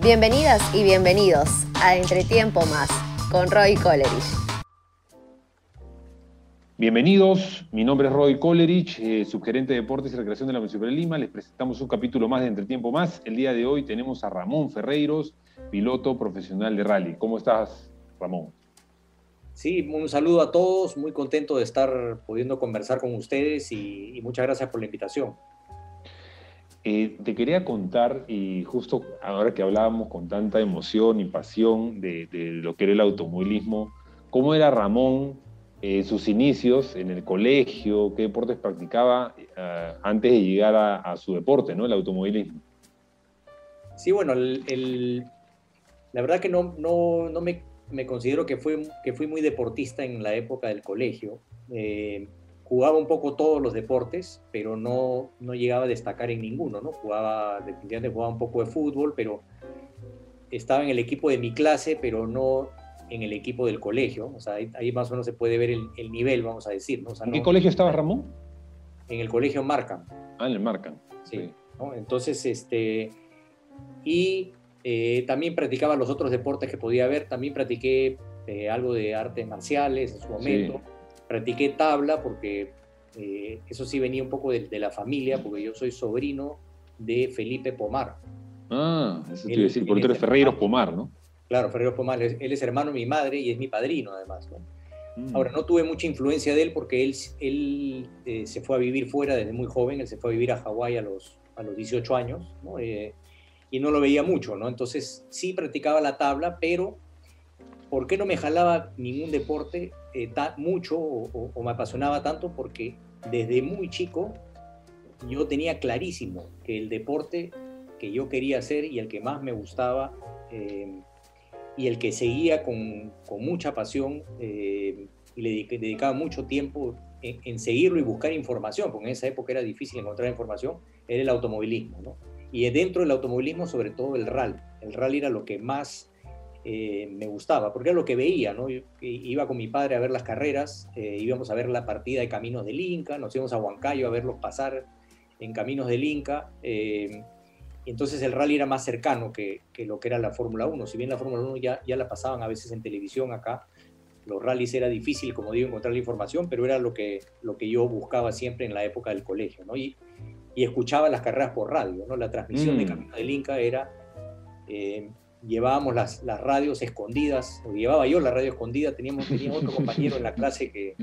Bienvenidas y bienvenidos a Entretiempo Más con Roy Colerich. Bienvenidos, mi nombre es Roy Colerich, eh, subgerente de Deportes y Recreación de la Municipalidad de Lima. Les presentamos un capítulo más de Entretiempo Más. El día de hoy tenemos a Ramón Ferreiros, piloto profesional de rally. ¿Cómo estás, Ramón? Sí, un saludo a todos, muy contento de estar pudiendo conversar con ustedes y, y muchas gracias por la invitación. Eh, te quería contar, y justo ahora que hablábamos con tanta emoción y pasión de, lo que era el automovilismo, ¿cómo era Ramón eh, sus inicios en el colegio? ¿Qué deportes practicaba eh, antes de llegar a, su deporte, ¿no? el automovilismo? Sí, bueno, la verdad que no, no, no me, me, considero que fui, que fui muy deportista en la época del colegio. Jugaba un poco todos los deportes, pero no, no llegaba a destacar en ninguno, ¿no? Jugaba, definitivamente jugaba un poco de fútbol, pero estaba en el equipo de mi clase, pero no en el equipo del colegio. O sea, ahí, ahí más o menos se puede ver el, el nivel, vamos a decir, ¿no? O sea, ¿En qué no, colegio estabas, Ramón? En el colegio Markham. Ah, en el Markham. Sí. sí. ¿no? Entonces, este... Y eh, también practicaba los otros deportes que podía haber. También practiqué eh, algo de artes marciales en su momento. Sí practiqué tabla porque eh, eso sí venía un poco de, de, la familia, porque yo soy sobrino de Felipe Pomar. Ah, eso te iba a decir, porque tú eres Ferreiros Pomar, ¿no? Claro, Ferreiros Pomar, él es hermano de mi madre y es mi padrino además. ¿no? Mm. Ahora, no tuve mucha influencia de él porque él, él eh, se fue a vivir fuera desde muy joven, él se fue a vivir a Hawái a los, a los 18 años, ¿no? Eh, y no lo veía mucho, ¿no? Entonces sí practicaba la tabla, pero ¿por qué no me jalaba ningún deporte eh, ta, mucho o, me apasionaba tanto? Porque desde muy chico yo tenía clarísimo que el deporte que yo quería hacer y el que más me gustaba eh, y el que seguía con, mucha pasión eh, y le dedicaba mucho tiempo en, seguirlo y buscar información, porque en esa época era difícil encontrar información, era el automovilismo. Y dentro del automovilismo, sobre todo el rally. El rally era lo que más eh, me gustaba, porque era lo que veía, ¿no? Yo, iba con mi padre a ver las carreras, eh, íbamos a ver la partida de Caminos del Inca, nos íbamos a Huancayo a verlos pasar en Caminos del Inca, eh, entonces el rally era más cercano que, que lo que era la Fórmula 1, si bien la Fórmula 1 ya, ya la pasaban a veces en televisión acá, los rallies era difícil, como digo, encontrar la información, pero era lo que, lo que yo buscaba siempre en la época del colegio, ¿no? Y, y escuchaba las carreras por radio, ¿no? La transmisión mm. de Caminos del Inca era llevábamos las, las, radios escondidas, o llevaba yo la radio escondida, teníamos, tenía otro compañero en la clase que,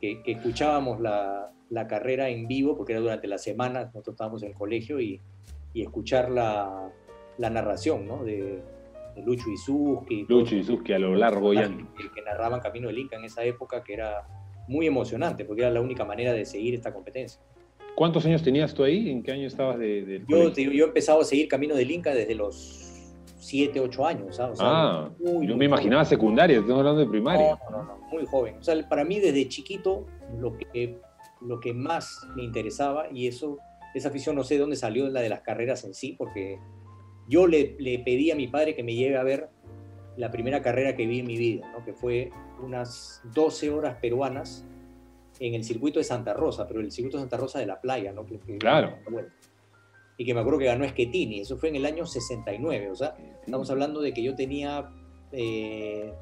que, que escuchábamos la, la, carrera en vivo, porque era durante la semana, nosotros estábamos en el colegio, y, y escuchar la, la narración ¿no? de, de, Lucho Isuski. Lucho Isuski a lo largo ya. Que, que narraban Camino del Inca en esa época, que era muy emocionante, porque era la única manera de seguir esta competencia. ¿Cuántos años tenías tú ahí? ¿En qué año estabas de, yo, te, yo empezaba a seguir Camino del Inca desde los 7, 8 años. ¿sabes? O sea, ah, muy, yo me imaginaba joven. secundaria, estamos hablando de primaria. No, no, no, muy joven. O sea, para mí desde chiquito lo que, lo que más me interesaba, y eso, esa afición no sé de dónde salió la de las carreras en sí, porque yo le, le pedí a mi padre que me lleve a ver la primera carrera que vi en mi vida, ¿no? que fue unas 12 horas peruanas en el circuito de Santa Rosa, pero el circuito de Santa Rosa de la playa, ¿no? Que, claro. Bueno, y que me acuerdo que ganó Schettini, eso fue en el año 69, o sea, estamos hablando de que yo tenía eh,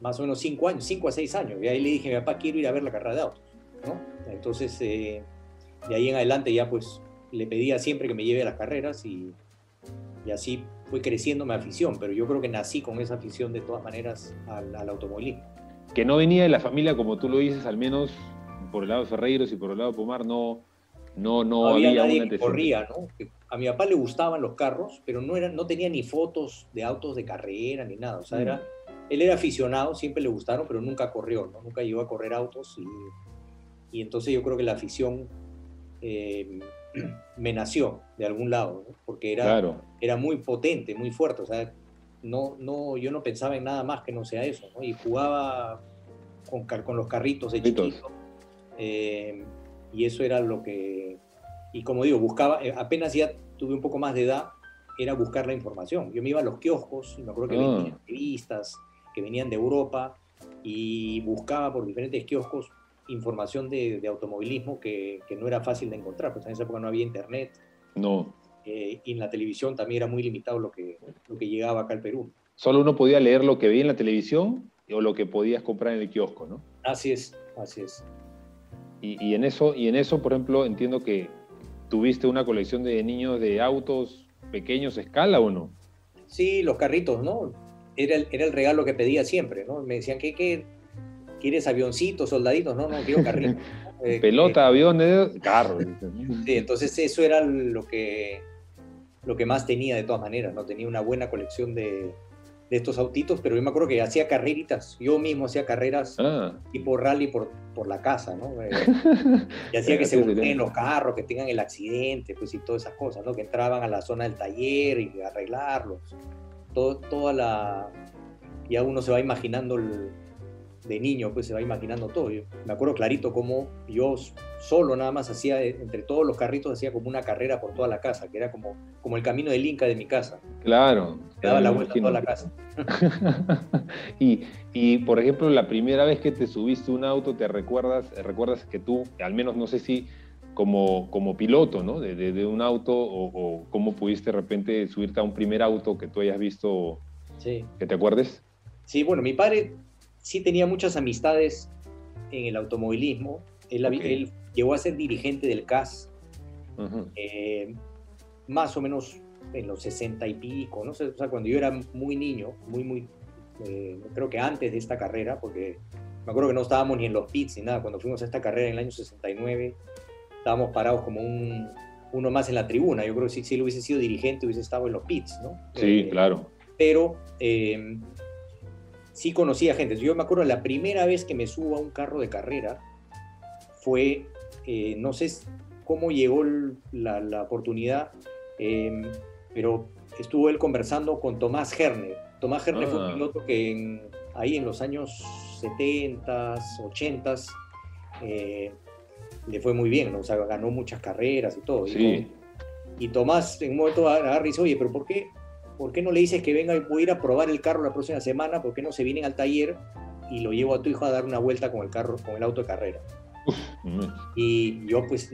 más o menos 5 años, 5 a 6 años, y ahí le dije a mi papá, quiero ir a ver la carrera de autos, ¿no? Entonces, eh, de ahí en adelante ya pues le pedía siempre que me lleve a las carreras y, y, así fue creciendo mi afición, pero yo creo que nací con esa afición de todas maneras al, al automovilismo. Que no venía de la familia, como tú lo dices, al menos por el lado de Ferreiros y por el lado de Pomar, no no, no, no había, había, nadie que corría, ¿no? A mi papá le gustaban los carros, pero no, era, no tenía ni fotos de autos de carrera ni nada. O sea, mm. era, él era aficionado, siempre le gustaron, pero nunca corrió, ¿no? Nunca llegó a correr autos. Y, y entonces yo creo que la afición eh, me nació de algún lado, ¿no? porque era, claro. era muy potente, muy fuerte. O sea, no, no, yo no pensaba en nada más que no sea eso. ¿no? Y jugaba con, con los carritos de chiquito. Eh, y eso era lo que, y como digo, buscaba, eh, apenas ya tuve un poco más de edad, era buscar la información. Yo me iba a los kioscos, y me acuerdo que oh. venían revistas que venían de Europa y buscaba por diferentes kioscos información de, de automovilismo que, que, no era fácil de encontrar, pues en esa época no había internet. No. Eh, y en la televisión también era muy limitado lo que, lo que llegaba acá al Perú. Solo uno podía leer lo que veía en la televisión o lo que podías comprar en el kiosco, ¿no? Así es, así es. Y, en eso, y en eso, por ejemplo, entiendo que tuviste una colección de niños de autos pequeños escala o no? Sí, los carritos, ¿no? Era el, era el regalo que pedía siempre, ¿no? Me decían, ¿qué, qué quieres avioncitos, soldaditos? No, no, quiero carritos. Eh, Pelota, aviones, carro. sí, entonces eso era lo que, lo que más tenía de todas maneras, ¿no? Tenía una buena colección de, de estos autitos, pero yo me acuerdo que hacía carreritas, yo mismo hacía carreras ah. tipo rally por, por la casa, ¿no? Eh, y hacía que se volteen los carros, que tengan el accidente, pues y todas esas cosas, ¿no? Que entraban a la zona del taller y arreglarlos. Todo, toda la... Ya uno se va imaginando el, de niño, pues se va imaginando todo. me acuerdo clarito cómo yo solo nada más hacía, entre todos los carritos, hacía como una carrera por toda la casa, que era como, como el camino del Inca de mi casa. Claro. Me daba la vuelta a toda la casa. y, y, por ejemplo, la primera vez que te subiste un auto, ¿te recuerdas, recuerdas que tú, al menos no sé si como, como piloto, ¿no? De, de, un auto o, o, cómo pudiste de repente subirte a un primer auto que tú hayas visto, sí. que te acuerdes? Sí, bueno, mi padre sí tenía muchas amistades en el automovilismo. Él, llegó a ser dirigente del CAS, eh, más o menos en los 60 y pico, ¿no? O sea, cuando yo era muy niño, muy, muy, eh, creo que antes de esta carrera, porque me acuerdo que no estábamos ni en los pits ni nada, cuando fuimos a esta carrera en el año 69, estábamos parados como un, uno más en la tribuna. Yo creo que si, si él hubiese sido dirigente hubiese estado en los pits, ¿no? Sí, eh, claro. Pero sí conocía gente. Yo me acuerdo la primera vez que me subo a un carro de carrera fue, eh, no sé cómo llegó la, oportunidad, em, pero estuvo él conversando con Tomás Herne. Tomás Herne fue un ah. piloto que ahí en los años 70, 80 eh, le fue muy bien, o sea, ganó muchas carreras y todo. Y, y Tomás en un momento agarra y dice, oye, pero ¿por qué ¿por qué no le dices que venga y voy a ir a probar el carro la próxima semana? ¿Por qué no se vienen al taller y lo llevo a tu hijo a dar una vuelta con el carro, con el auto de carrera? y yo pues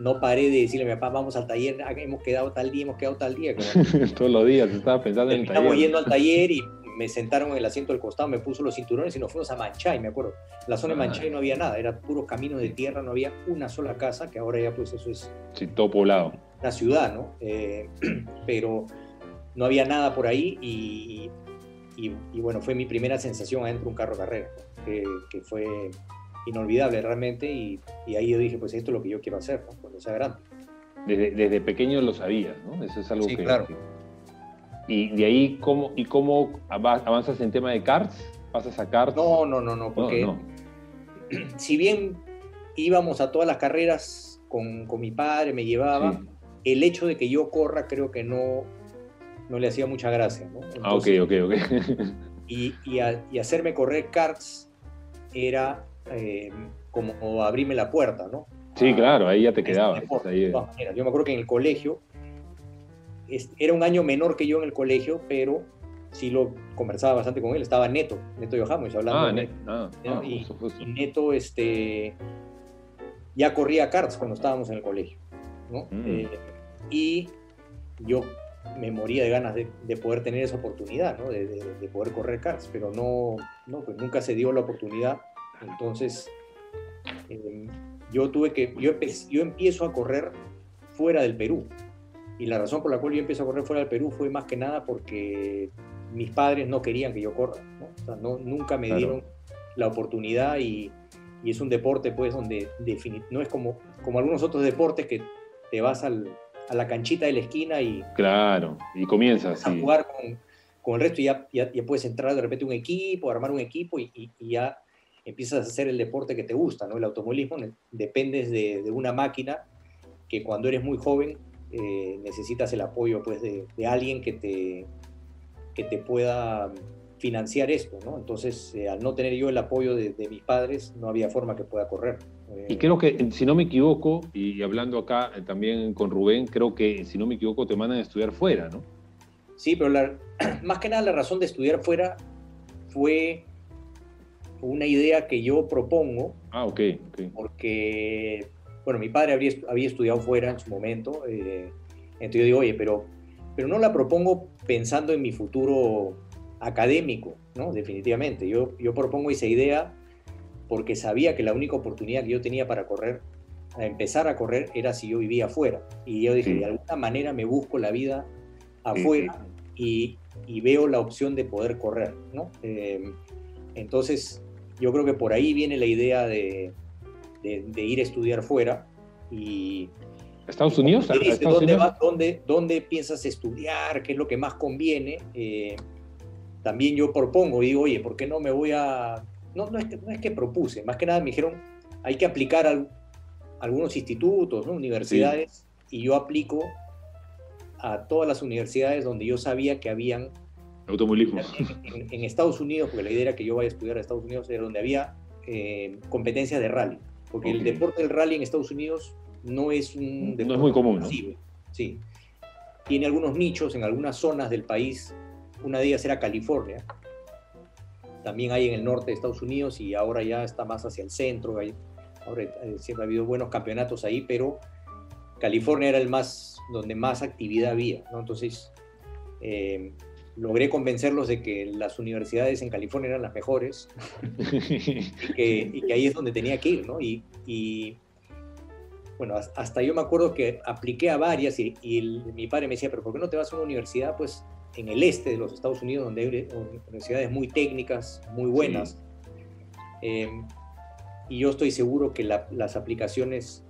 no paré de decirle a mi papá, vamos al taller, hemos quedado tal día, hemos quedado tal día. Todos los días, estaba pensando en el taller. yendo al taller y me sentaron en el asiento del costado, me puso los cinturones y nos fuimos a Manchay, me acuerdo. la zona de ah. Manchay no había nada, era puro camino de tierra, no había una sola casa, que ahora ya pues eso es... Sí, todo poblado. Una ciudad, ¿no? Eh, pero no había nada por ahí y, y, bueno, fue mi primera sensación adentro de un carro carrera, que, que, fue inolvidable realmente y, ahí yo dije, pues esto es lo que yo quiero hacer cuando sea grande. Desde, desde, pequeño lo sabías, ¿no? Eso es algo sí, que... claro. y de ahí, ¿cómo, ¿y cómo avanzas en tema de karts? ¿Pasas a karts? No, no, no, no, porque si bien íbamos a todas las carreras con, con mi padre, me llevaba, el hecho de que yo corra creo que no, no le hacía mucha gracia. ¿no? ah, ok, ok, ok. y, y, hacerme correr karts era eh, como abrirme la puerta, ¿no? Sí, claro, ahí ya te este quedabas. Yo me acuerdo que en el colegio, era un año menor que yo en el colegio, pero sí lo conversaba bastante con él. Estaba Neto, Neto Yohamos, hablando. Ah, Neto. Ah, ah, y, Neto este, ya corría karts cuando estábamos en el colegio. ¿no? Mm. Eh, y yo me moría de ganas de, poder tener esa oportunidad, ¿no? de, poder correr karts, pero no, no, pues nunca se dio la oportunidad. Entonces, em, yo tuve que, yo, yo empiezo a correr fuera del Perú. Y la razón por la cual yo empiezo a correr fuera del Perú fue más que nada porque mis padres no querían que yo corra. ¿no? O sea, no, nunca me dieron la oportunidad y, y, es un deporte pues donde no es como, como algunos otros deportes que te vas al, a la canchita de la esquina y... Claro, y comienzas a jugar con, con, el resto y ya, ya, puedes entrar de repente un equipo, armar un equipo y, y, ya empiezas a hacer el deporte que te gusta, ¿no? El automovilismo, dependes de, de una máquina que cuando eres muy joven eh, necesitas el apoyo pues de, de, alguien que te, que te pueda financiar esto, ¿no? Entonces, eh, al no tener yo el apoyo de, de, mis padres, no había forma que pueda correr. Y creo que, si no me equivoco, y hablando acá eh, también con Rubén, creo que, si no me equivoco, te mandan a estudiar fuera, ¿no? Sí, pero la, más que nada la razón de estudiar fuera fue una idea que yo propongo. Ah, ok. Porque, bueno, mi padre había, había estudiado fuera en su momento, eh, Entonces yo digo, oye, pero, pero no la propongo pensando en mi futuro académico, ¿no? Definitivamente. Yo, yo propongo esa idea porque sabía que la única oportunidad que yo tenía para correr, a empezar a correr, era si yo vivía afuera. Y yo dije, de alguna manera me busco la vida afuera y, y, veo la opción de poder correr, ¿no? Eh, entonces, yo creo que por ahí viene la idea de, de, ir a estudiar fuera y... ¿Estados Unidos? ¿dónde, dónde, ¿Dónde piensas estudiar? ¿Qué es lo que más conviene? Eh, también yo propongo, digo, oye, ¿por qué no me voy a...? No, no, es, que, no es que propuse, más que nada me dijeron, hay que aplicar a algunos institutos, ¿no? universidades, y yo aplico a todas las universidades donde yo sabía que habían... Automovilismo. En, Estados Unidos, porque la idea era que yo vaya a estudiar a Estados Unidos, era donde había eh, competencias de rally, porque el deporte del rally en Estados Unidos no es un deporte no es muy común, ¿no? Sí. Tiene algunos nichos en algunas zonas del país una de ellas era California. También hay en el norte de Estados Unidos y ahora ya está más hacia el centro. ahora eh, siempre ha habido buenos campeonatos ahí, pero California era el más, donde más actividad había. Entonces, eh, logré convencerlos de que las universidades en California eran las mejores y, que, ahí es donde tenía que ir. ¿no? Y, bueno, hasta yo me acuerdo que apliqué a varias y, mi padre me decía, pero ¿por qué no te vas a una universidad? Pues en el este de los Estados Unidos, donde hay universidades muy técnicas, muy buenas. Em, y yo estoy seguro que las aplicaciones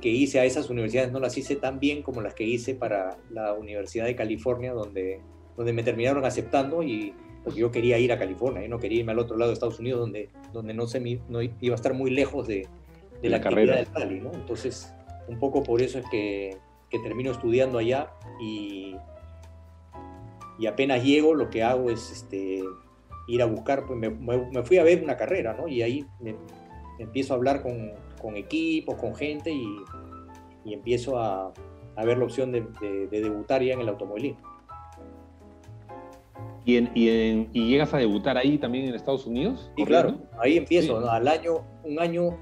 que hice a esas universidades no las hice tan bien como las que hice para la Universidad de California, donde, donde me terminaron aceptando y porque yo quería ir a California, y no quería irme al otro lado de Estados Unidos, donde, donde no, se, no iba a estar muy lejos de, de la, carrera del rally. ¿no? Entonces, un poco por eso es que, que termino estudiando allá y, y apenas llego lo que hago es este, ir a buscar, pues me, fui a ver una carrera, ¿no? Y ahí me, empiezo a hablar con, con, equipos, con gente y, y empiezo a, a, ver la opción de, debutar ya en el automovilismo. ¿Y, y, ¿Y, llegas a debutar ahí también en Estados Unidos? Sí, claro, ahí empiezo, al año, un año,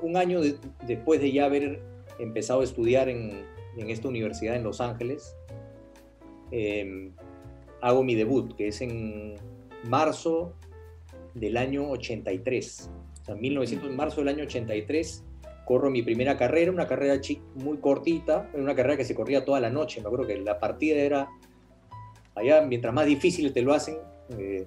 un año después de ya haber empezado a estudiar en, en esta universidad en Los Ángeles, Em, hago mi debut, que es en marzo del año 83. O sea, 1900, en marzo del año 83 corro mi primera carrera, una carrera muy cortita, una carrera que se corría toda la noche. Me acuerdo que la partida era, allá mientras más difícil te lo hacen, eh,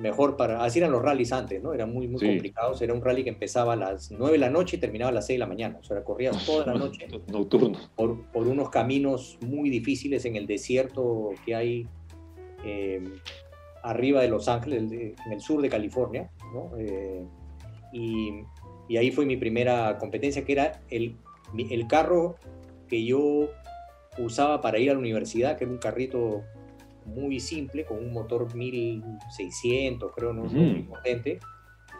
mejor para... Así eran los rallies antes, ¿no? Eran muy, muy complicados. Era un rally que empezaba a las 9 de la noche y terminaba a las 6 de la mañana. O sea, corrías toda la noche. Nocturno. Por, por, unos caminos muy difíciles en el desierto que hay eh, arriba de Los Ángeles, en el sur de California, ¿no? Eh, y, y, ahí fue mi primera competencia, que era el, el carro que yo usaba para ir a la universidad, que era un carrito muy simple, con un motor 1600, creo, no muy potente,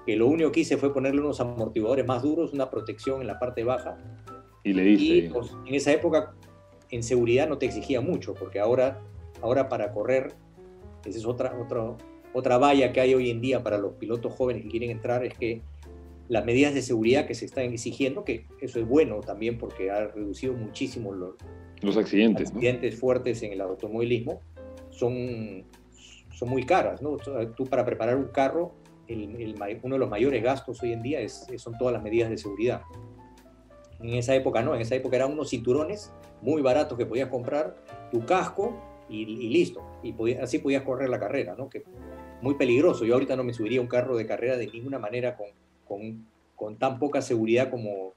que lo único que hice fue ponerle unos amortiguadores más duros, una protección en la parte baja. Y le diste. Pues, en esa época, en seguridad no te exigía mucho, porque ahora, ahora para correr, esa es otra, otra, otra valla que hay hoy en día para los pilotos jóvenes que quieren entrar, es que las medidas de seguridad que se están exigiendo, que eso es bueno también porque ha reducido muchísimo los, los accidentes, accidentes fuertes en el automovilismo, son, son muy caras, ¿no? Tú para preparar un carro, el, uno de los mayores gastos hoy en día es, son todas las medidas de seguridad. En esa época no, en esa época eran unos cinturones muy baratos que podías comprar, tu casco y, listo. Y así podías correr la carrera, ¿no? Que muy peligroso. Yo ahorita no me subiría un carro de carrera de ninguna manera con, con, con tan poca seguridad como,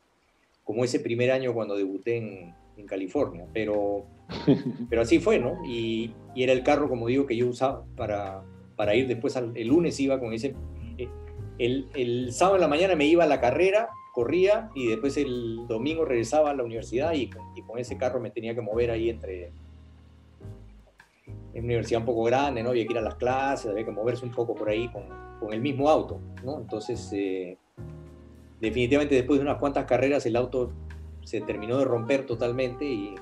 como ese primer año cuando debuté en, en California. Pero pero así fue, ¿no? Y, era el carro, como digo, que yo usaba para, para ir después, el lunes iba con ese... Eh, el, el, sábado en la mañana me iba a la carrera, corría y después el domingo regresaba a la universidad y, con ese carro me tenía que mover ahí entre... En una universidad un poco grande, ¿no? Había que ir a las clases, había que moverse un poco por ahí con, con el mismo auto, ¿no? Entonces, eh, definitivamente después de unas cuantas carreras el auto se terminó de romper totalmente y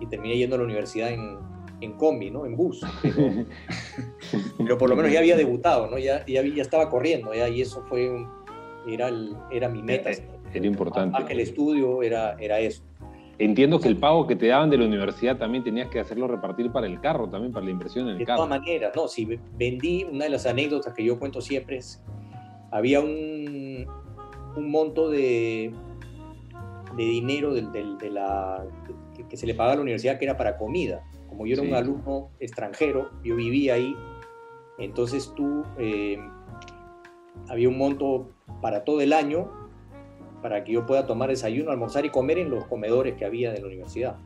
y terminé yendo a la universidad en, en combi, ¿no? En bus. Pero, por lo menos ya había debutado, ¿no? Ya, ya, ya estaba corriendo, ya, y eso fue un, era, el, era mi meta. Era importante. Más que el estudio era, era eso. entiendo que el pago que te daban de la universidad también tenías que hacerlo repartir para el carro, también para la inversión en el carro. De todas maneras, no, si vendí, una de las anécdotas que yo cuento siempre es, había un, un monto de, de dinero de, la, que se le pagaba a la universidad que era para comida. Como yo era un alumno extranjero, yo vivía ahí, entonces tú, eh, había un monto para todo el año para que yo pueda tomar desayuno, almorzar y comer en los comedores que había de la universidad.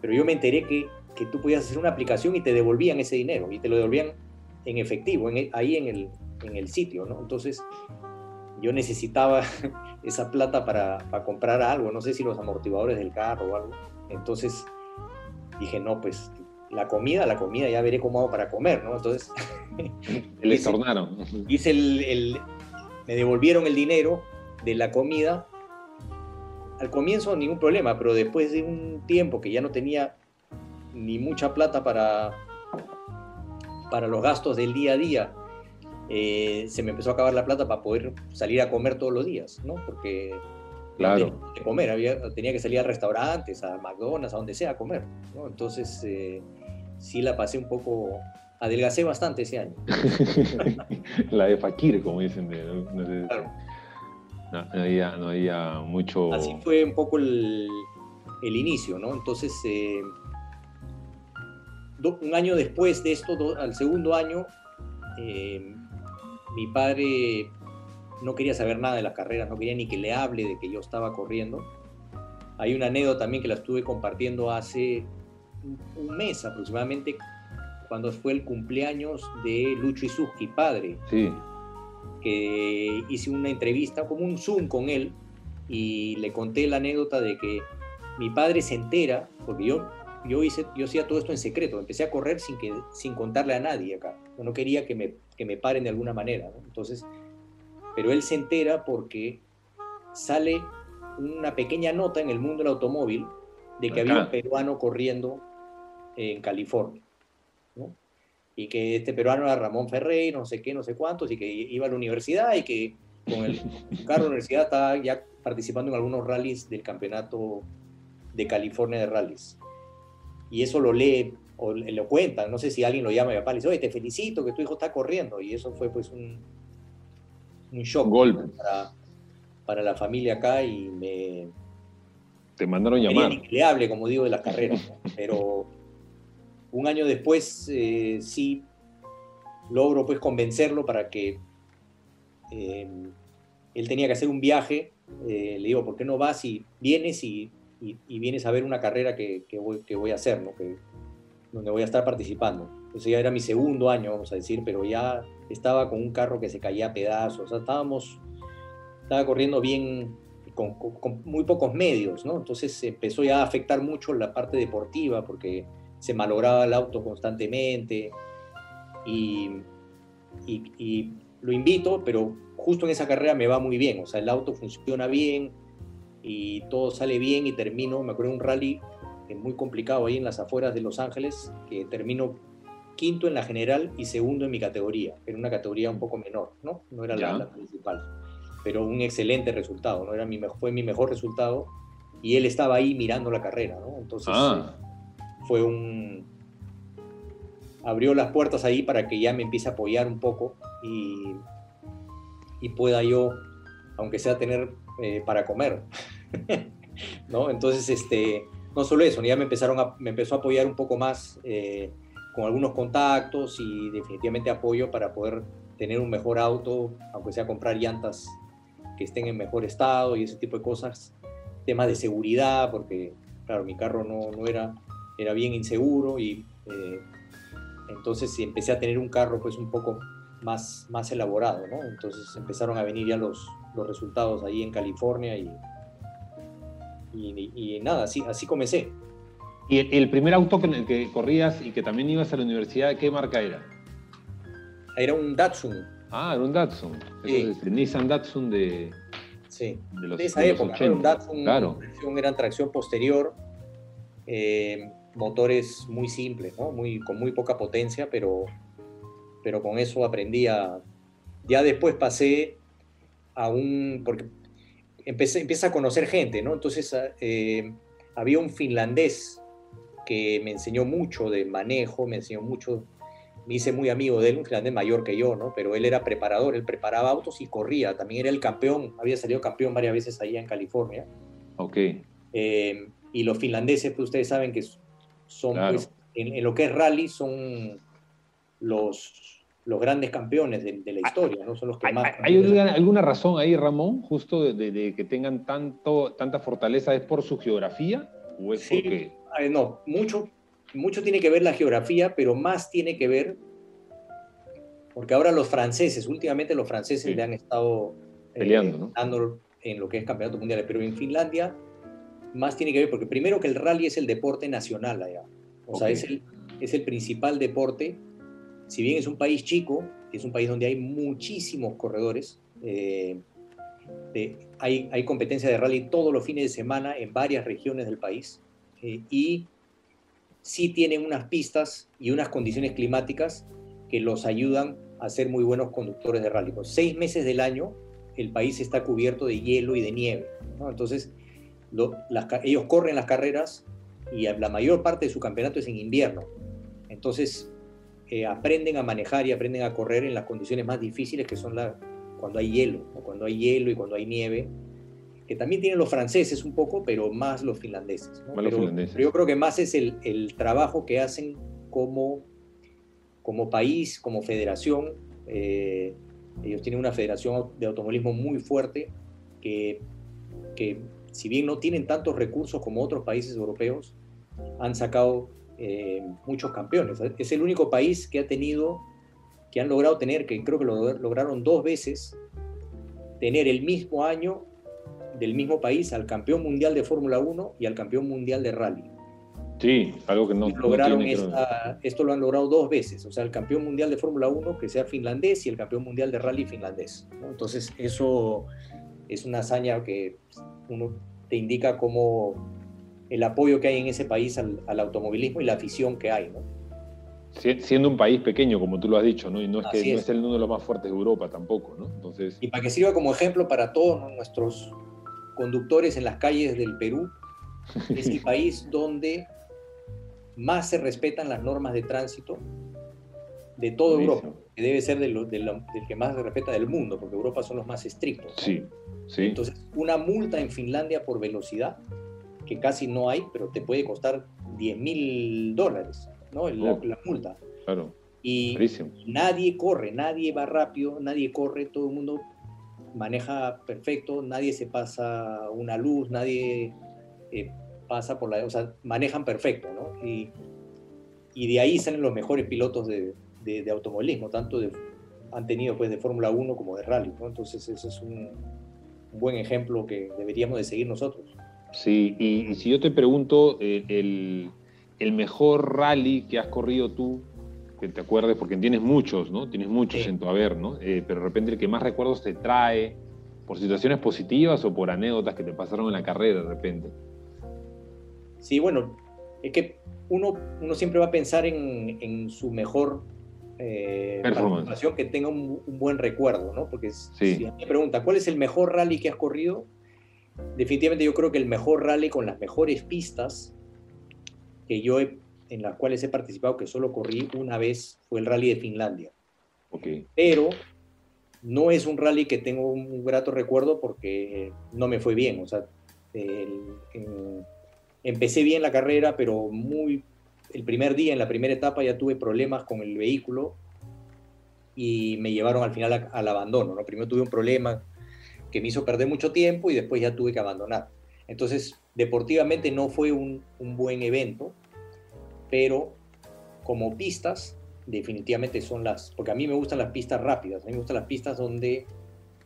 Pero yo me enteré que, que tú podías hacer una aplicación y te devolvían ese dinero y te lo devolvían en efectivo, en, ahí en el, en el sitio, ¿no? Entonces yo necesitaba esa plata para, para, comprar algo, no sé si los amortiguadores del carro o algo. Entonces dije, no, pues la comida, la comida, ya veré cómo hago para comer, ¿no? Entonces... Le tornaron. Hice el, el, me devolvieron el dinero de la comida. Al comienzo ningún problema, pero después de un tiempo que ya no tenía ni mucha plata para, para los gastos del día a día, eh, se me empezó a acabar la plata para poder salir a comer todos los días, ¿no? Porque claro. tenía que comer, había, tenía que salir a restaurantes, a McDonald's, a donde sea a comer, ¿no? Entonces eh, sí la pasé un poco, adelgacé bastante ese año. la de Fakir, como dicen. claro. no, había, no, había, mucho... Así fue un poco el, el inicio, ¿no? Entonces, eh, un año después de esto, al segundo año, eh, mi padre no quería saber nada de las carreras, no quería ni que le hable de que yo estaba corriendo. Hay una anécdota también que la estuve compartiendo hace un mes aproximadamente, cuando fue el cumpleaños de Lucho Isuski, padre. Sí. Que hice una entrevista, como un Zoom con él, y le conté la anécdota de que mi padre se entera, porque yo, yo, hice, yo hacía todo esto en secreto, empecé a correr sin, que, sin contarle a nadie acá. Yo no quería que me que me paren de alguna manera. Entonces, pero él se entera porque sale una pequeña nota en el mundo del automóvil de que había un peruano corriendo en California. Y que este peruano era Ramón Ferrey, no sé qué, no sé cuántos, y que iba a la universidad y que con el carro de la universidad estaba ya participando en algunos rallies del campeonato de California de rallies. Y eso lo lee o le cuentan, no sé si alguien lo llama mi papá y le dice, oye, te felicito que tu hijo está corriendo. Y eso fue pues un, un shock Para, para, la familia acá y me... Te mandaron llamar. le hable, como digo, de la carrera. Pero un año después eh, sí logro pues convencerlo para que eh, él tenía que hacer un viaje. Eh, le digo, ¿por qué no vas y vienes y, y, vienes a ver una carrera que, que, voy, que voy a hacer? ¿no? Que, donde voy a estar participando. Eso ya era mi segundo año, vamos a decir, pero ya estaba con un carro que se caía a pedazos. O sea, estábamos, estaba corriendo bien, con, muy pocos medios, ¿no? Entonces empezó ya a afectar mucho la parte deportiva porque se malograba el auto constantemente y, y, lo invito, pero justo en esa carrera me va muy bien. O sea, el auto funciona bien y todo sale bien y termino, me acuerdo, un rally muy complicado ahí en las afueras de Los Ángeles, que terminó quinto en la general y segundo en mi categoría, en una categoría un poco menor, ¿no? No era la, principal, pero un excelente resultado, ¿no? Era mi, fue mi mejor resultado y él estaba ahí mirando la carrera, ¿no? Entonces ah. fue un... abrió las puertas ahí para que ya me empiece a apoyar un poco y, y pueda yo, aunque sea tener eh, para comer, ¿no? Entonces, este no solo eso, ya me, empezaron a, me empezó a apoyar un poco más eh, con algunos contactos y definitivamente apoyo para poder tener un mejor auto, aunque sea comprar llantas que estén en mejor estado y ese tipo de cosas. Temas de seguridad, porque claro, mi carro no, no era, era bien inseguro y eh, entonces empecé a tener un carro pues un poco más, más elaborado, ¿no? Entonces empezaron a venir ya los, los resultados ahí en California y, y, nada, así, así comencé. ¿Y el, primer auto que, que corrías y que también ibas a la universidad, qué marca era? Era un Datsun. Ah, era un Datsun. Sí. Nissan Datsun de, sí. de, los, de esa época. Era un Datsun, claro. era tracción posterior, eh, motores muy simples, ¿no? muy, con muy poca potencia, pero, pero con eso aprendí a... Ya después pasé a un... Porque empecé, empieza a conocer gente, ¿no? Entonces, eh, había un finlandés que me enseñó mucho de manejo, me enseñó mucho, me hice muy amigo de él, un finlandés mayor que yo, ¿no? Pero él era preparador, él preparaba autos y corría, también era el campeón, había salido campeón varias veces allá en California. Ok. Eh, y los finlandeses, pues ustedes saben que son, pues, en, lo que es rally, son los, los grandes campeones de, la historia, ¿no? Son los que más... ¿Hay, alguna, razón ahí, Ramón, justo de, que tengan tanto, tanta fortaleza? ¿Es por su geografía o es sí, porque...? No, mucho, mucho tiene que ver la geografía, pero más tiene que ver porque ahora los franceses, últimamente los franceses le han estado eh, peleando ¿no? en lo que es campeonato mundial, pero en Finlandia más tiene que ver, porque primero que el rally es el deporte nacional allá, o sea, es el, es el principal deporte, si bien es un país chico, es un país donde hay muchísimos corredores, eh, hay, hay, competencia de rally todos los fines de semana en varias regiones del país eh, y sí tienen unas pistas y unas condiciones climáticas que los ayudan a ser muy buenos conductores de rally. Por seis meses del año el país está cubierto de hielo y de nieve. Entonces, ellos corren las carreras y la mayor parte de su campeonato es en invierno. Entonces, eh, aprenden a manejar y aprenden a correr en las condiciones más difíciles que son la, cuando hay hielo, o cuando hay hielo y cuando hay nieve, que también tienen los franceses un poco, pero más los finlandeses. pero, yo creo que más es el, el, trabajo que hacen como, como país, como federación. Eh, ellos tienen una federación de automovilismo muy fuerte que, que si bien no tienen tantos recursos como otros países europeos, han sacado eh, muchos campeones. Es el único país que ha tenido, que han logrado tener, que creo que lo lograron dos veces, tener el mismo año del mismo país al campeón mundial de Fórmula 1 y al campeón mundial de rally. Sí, algo que no, lograron Esto lo han logrado dos veces, o sea, el campeón mundial de Fórmula 1 que sea finlandés y el campeón mundial de rally finlandés. Entonces, eso es una hazaña que uno te indica cómo el apoyo que hay en ese país al, automovilismo y la afición que hay, ¿no? Siendo un país pequeño, como tú lo has dicho, ¿no? Y no es que no es uno de los más fuertes de Europa tampoco, ¿no? Entonces... Y para que sirva como ejemplo para todos nuestros conductores en las calles del Perú, es el país donde más se respetan las normas de tránsito de toda Europa, que debe ser del que más se respeta del mundo, porque Europa son los más estrictos. Sí, sí. Entonces, una multa en Finlandia por velocidad, que casi no hay, pero te puede costar 10 mil dólares, ¿no? La, oh. multa. Claro. Y nadie corre, nadie va rápido, nadie corre, todo el mundo maneja perfecto, nadie se pasa una luz, nadie eh, pasa por la... O sea, manejan perfecto, ¿no? Y, y de ahí salen los mejores pilotos de, de, automovilismo, tanto han tenido pues de Fórmula 1 como de rally, ¿no? Entonces ese es un, buen ejemplo que deberíamos de seguir nosotros. Sí, y, si yo te pregunto, eh, el, el, mejor rally que has corrido tú, que te acuerdes, porque tienes muchos, ¿no? Tienes muchos en tu haber, ¿no? Eh, pero de repente el que más recuerdos te trae, por situaciones positivas o por anécdotas que te pasaron en la carrera de repente. Sí, bueno, es que uno, uno siempre va a pensar en, en su mejor eh, que tenga un, buen recuerdo, ¿no? Porque si me pregunta, ¿cuál es el mejor rally que has corrido? Definitivamente yo creo que el mejor rally con las mejores pistas que yo en las cuales he participado, que solo corrí una vez, fue el rally de Finlandia. Okay. Pero no es un rally que tengo un grato recuerdo porque no me fue bien. O sea, empecé bien la carrera, pero muy el primer día, en la primera etapa, ya tuve problemas con el vehículo y me llevaron al final al abandono. ¿no? Primero tuve un problema que me hizo perder mucho tiempo y después ya tuve que abandonar. Entonces, deportivamente no fue un, buen evento, pero como pistas, definitivamente son las, porque a mí me gustan las pistas rápidas, a mí me gustan las pistas donde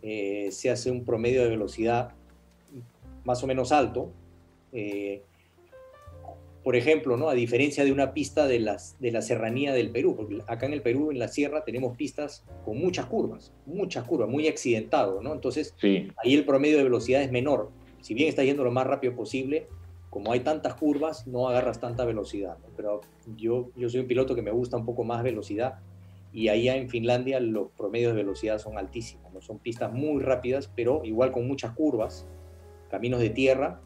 eh, se hace un promedio de velocidad más o menos alto, eh, por ejemplo, ¿no? a diferencia de una pista de, las, de la serranía del Perú, porque acá en el Perú, en la sierra, tenemos pistas con muchas curvas, muchas curvas, muy accidentado, ¿no? Entonces, ahí el promedio de velocidad es menor. Si bien estás yendo lo más rápido posible, como hay tantas curvas, no agarras tanta velocidad. Pero yo, yo soy un piloto que me gusta un poco más velocidad y allá en Finlandia los promedios de velocidad son altísimos. Son pistas muy rápidas, pero igual con muchas curvas, caminos de tierra,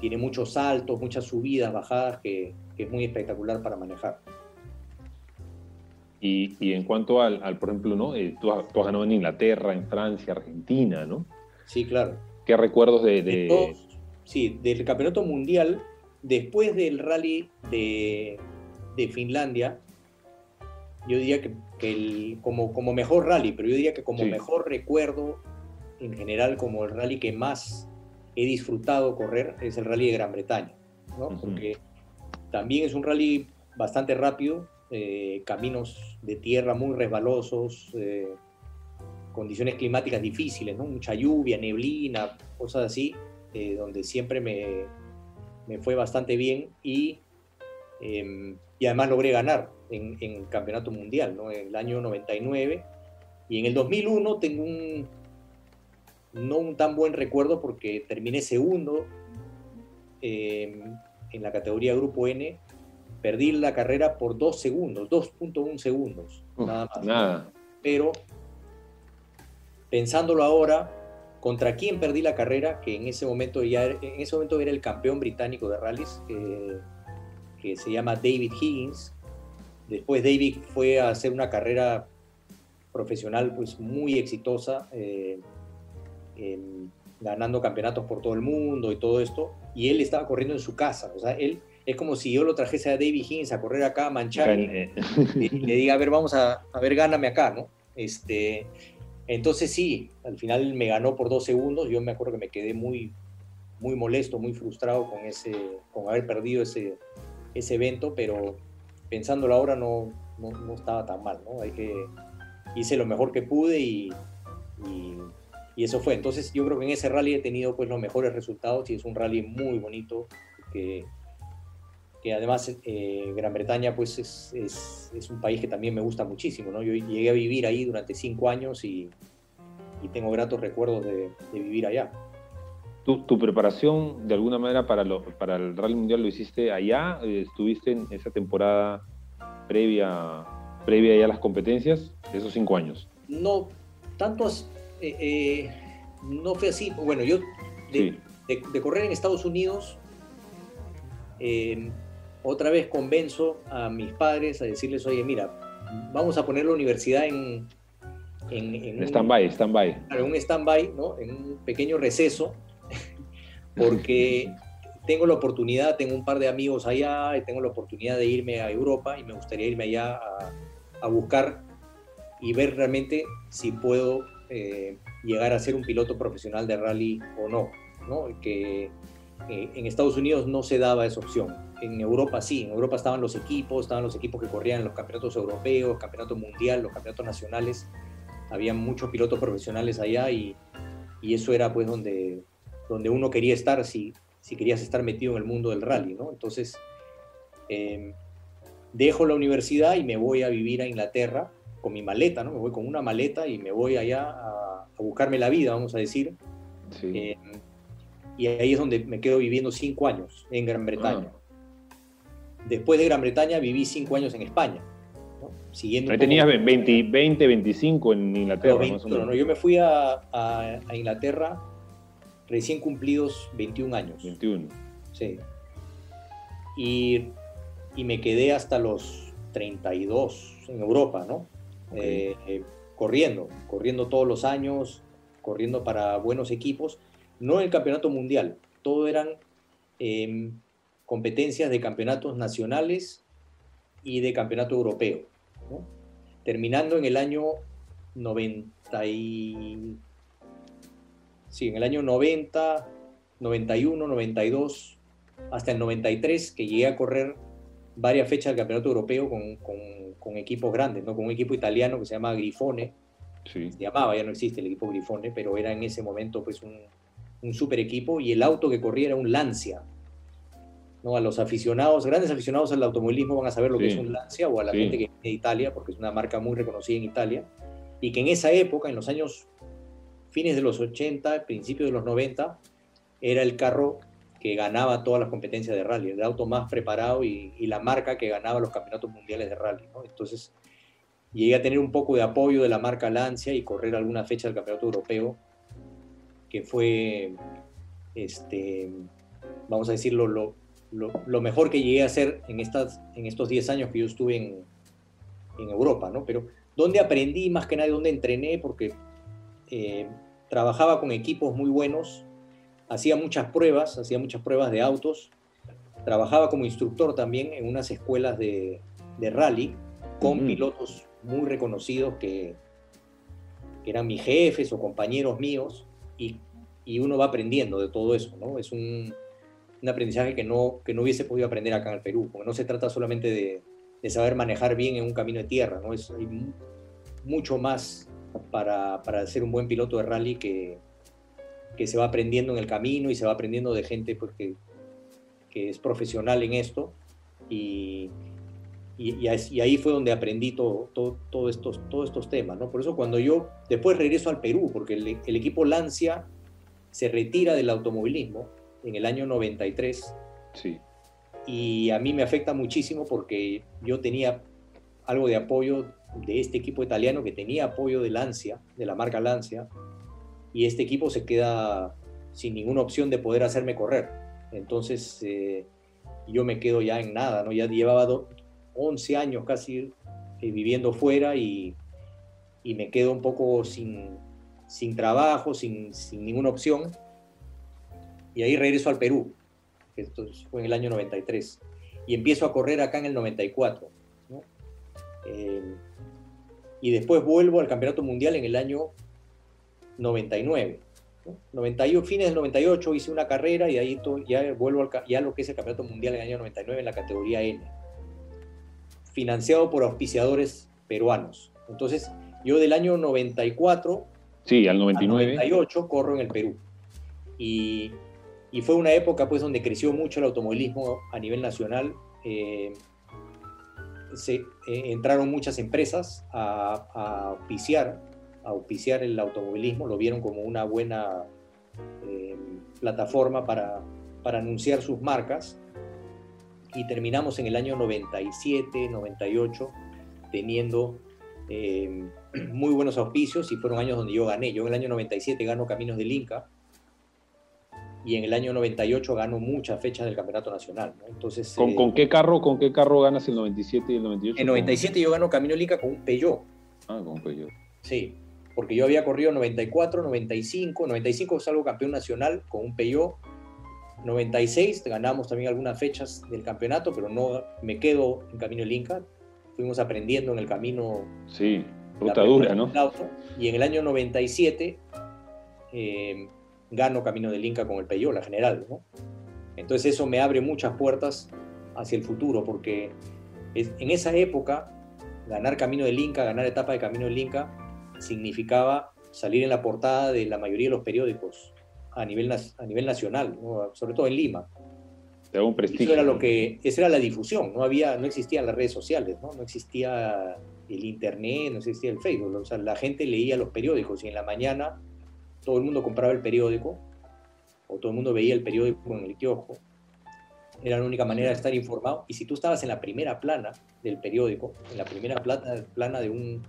tiene muchos saltos, muchas subidas, bajadas, que, es muy espectacular para manejar. Y, y en cuanto al, al, por ejemplo, ¿no? Eh, tú, has, ganado en Inglaterra, en Francia, Argentina, ¿no? Sí, claro. ¿Qué recuerdos de...? de... sí, del campeonato mundial, después del rally de, de Finlandia, yo diría que, el, como, como mejor rally, pero yo diría que como mejor recuerdo en general, como el rally que más he disfrutado correr es el rally de Gran Bretaña, ¿no? Porque también es un rally bastante rápido, eh, caminos de tierra muy resbalosos, eh, condiciones climáticas difíciles, ¿no? Mucha lluvia, neblina, cosas así, eh, donde siempre me, me, fue bastante bien y, em, y además logré ganar en, en, campeonato mundial, ¿no? En el año 99 y en el 2001 tengo un, no un tan buen recuerdo porque terminé segundo em, en la categoría Grupo N. Perdí la carrera por dos segundos, 2.1 segundos, nada más. Nada. Pero pensándolo ahora, ¿contra quién perdí la carrera? Que en ese momento ya en ese momento era el campeón británico de rallies, que se llama David Higgins. Después David fue a hacer una carrera profesional pues muy exitosa. Eh, ganando campeonatos por todo el mundo y todo esto, y él estaba corriendo en su casa, o sea, él es como si yo lo trajese a David Higgins a correr acá a manchar y, le diga, a ver, vamos a, a, ver, gáname acá, ¿no? Este, entonces sí, al final me ganó por dos segundos, yo me acuerdo que me quedé muy, muy molesto, muy frustrado con, ese, con haber perdido ese, ese evento, pero pensándolo ahora no, no, estaba tan mal, ¿no? Hay que, hice lo mejor que pude y, y y eso fue. Entonces yo creo que en ese rally he tenido pues los mejores resultados y es un rally muy bonito que, que además eh, Gran Bretaña pues es, es, es, un país que también me gusta muchísimo, ¿no? Yo llegué a vivir ahí durante cinco años y, y tengo gratos recuerdos de, de vivir allá. ¿Tu, ¿Tu, preparación de alguna manera para, lo, para el Rally Mundial lo hiciste allá? ¿Estuviste en esa temporada previa, previa a las competencias, esos cinco años? No, tantos eh, eh, no fue así. Bueno, yo de, correr en Estados Unidos, em, otra vez convenzo a mis padres a decirles, oye, mira, vamos a poner la universidad en... En, stand-by, stand-by. En un stand-by, ¿no? En un pequeño receso, porque tengo la oportunidad, tengo un par de amigos allá, y tengo la oportunidad de irme a Europa y me gustaría irme allá a, a buscar y ver realmente si puedo eh, llegar a ser un piloto profesional de rally o no, ¿no? que eh, en Estados Unidos no se daba esa opción. En Europa sí, en Europa estaban los equipos, estaban los equipos que corrían en los campeonatos europeos, campeonato mundial, los campeonatos nacionales. Había muchos pilotos profesionales allá y, y eso era pues donde, donde uno quería estar si, si querías estar metido en el mundo del rally, ¿no? Entonces, em, dejo la universidad y me voy a vivir a Inglaterra con mi maleta, ¿no? Me voy con una maleta y me voy allá a, buscarme la vida, vamos a decir. Eh, y ahí es donde me quedo viviendo cinco años en Gran Bretaña. Ah. Después de Gran Bretaña viví cinco años en España. ¿no? Siguiendo tenías 20, 20, 25 en Inglaterra. No, yo me fui a, a, Inglaterra recién cumplidos 21 años. 21. Sí. Y, y me quedé hasta los 32 en Europa, ¿no? Eh, corriendo, corriendo todos los años, corriendo para buenos equipos, no en el campeonato mundial, todo eran em, competencias de campeonatos nacionales y de campeonato europeo. Terminando en el año 90 y... Sí, en el año 90, 91, 92, hasta el 93, que llegué a correr varias fechas del campeonato europeo con, con con equipos grandes, ¿no? con un equipo italiano que se llama Grifone, se llamaba, ya no existe el equipo Grifone, pero era en ese momento pues un, un super equipo y el auto que corría era un Lancia. ¿No? A los aficionados, grandes aficionados al automovilismo van a saber lo que es un Lancia o a la gente que viene de Italia, porque es una marca muy reconocida en Italia, y que en esa época, en los años fines de los 80, principios de los 90, era el carro que ganaba todas las competencias de rally, el auto más preparado y, la marca que ganaba los campeonatos mundiales de rally. Entonces llegué a tener un poco de apoyo de la marca Lancia y correr alguna fecha del campeonato europeo, que fue este, vamos a decirlo, lo, lo, mejor que llegué a hacer en, estas, en estos 10 años que yo estuve en, en Europa, ¿no? Pero ¿dónde aprendí más que nada? ¿Dónde entrené? Porque eh, trabajaba con equipos muy buenos, hacía muchas pruebas, hacía muchas pruebas de autos, trabajaba como instructor también en unas escuelas de, de rally con pilotos muy reconocidos que, que, eran mis jefes o compañeros míos y, y, uno va aprendiendo de todo eso, ¿no? Es un, un, aprendizaje que no, que no hubiese podido aprender acá en el Perú, porque no se trata solamente de, de saber manejar bien en un camino de tierra, ¿no? Es, hay mucho más para, para, ser un buen piloto de rally que, que se va aprendiendo en el camino y se va aprendiendo de gente pues, que, es profesional en esto y, y, ahí fue donde aprendí todo, todo, estos, todos estos temas, ¿no? Por eso cuando yo después regreso al Perú, porque el, equipo Lancia se retira del automovilismo en el año 93. Sí. Y a mí me afecta muchísimo porque yo tenía algo de apoyo de este equipo italiano que tenía apoyo de Lancia, de la marca Lancia, y este equipo se queda sin ninguna opción de poder hacerme correr. Entonces eh, yo me quedo ya en nada, ¿no? Ya llevaba 11 años casi eh, viviendo fuera y, me quedo un poco sin, sin trabajo, sin, ninguna opción. Y ahí regreso al Perú, que esto fue en el año 93, y empiezo a correr acá en el 94. Eh, y después vuelvo al Campeonato Mundial en el año 99. 91, fines del 98 hice una carrera y ahí ya vuelvo al, ya lo que es el Campeonato Mundial en el año 99 en la categoría N financiado por auspiciadores peruanos. Entonces, yo del año 94 sí, al 99. 98 corro en el Perú. Y, y, fue una época pues donde creció mucho el automovilismo a nivel nacional. Eh, se, eh, entraron muchas empresas a, a, auspiciar, a auspiciar el automovilismo, lo vieron como una buena eh, plataforma para, para anunciar sus marcas y terminamos en el año 97, 98, teniendo eh, muy buenos auspicios y fueron años donde yo gané. Yo en el año 97 gano Caminos del Inca y en el año 98 gano muchas fechas del Campeonato Nacional. Entonces, ¿Con, ¿Con, qué carro, ¿Con qué carro ganas el 97 y el 98? En 97 yo gano Camino del Inca con un Peugeot. Ah, con un Peugeot. Sí, porque yo había corrido 94, 95, 95 salgo campeón nacional con un Peugeot 96 ganamos también algunas fechas del campeonato, pero no me quedo en Camino del Inca. Fuimos aprendiendo en el camino. Sí, ruta dura, ¿no? y en el año 97 eh, gano Camino del Inca con el Peugeot, la general, ¿no? Entonces eso me abre muchas puertas hacia el futuro, porque en esa época ganar Camino del Inca, ganar etapa de Camino del Inca, significaba salir en la portada de la mayoría de los periódicos a nivel, a nivel nacional, sobre todo en Lima. Un prestigio. Eso era lo que, esa era la difusión, no, había, no existían las redes sociales, ¿no? no existía el internet, no existía el Facebook, o sea, la gente leía los periódicos y en la mañana todo el mundo compraba el periódico o todo el mundo veía el periódico en el kiosco. Era la única manera de estar informado. Y si tú estabas en la primera plana del periódico, en la primera plana, plana de, un,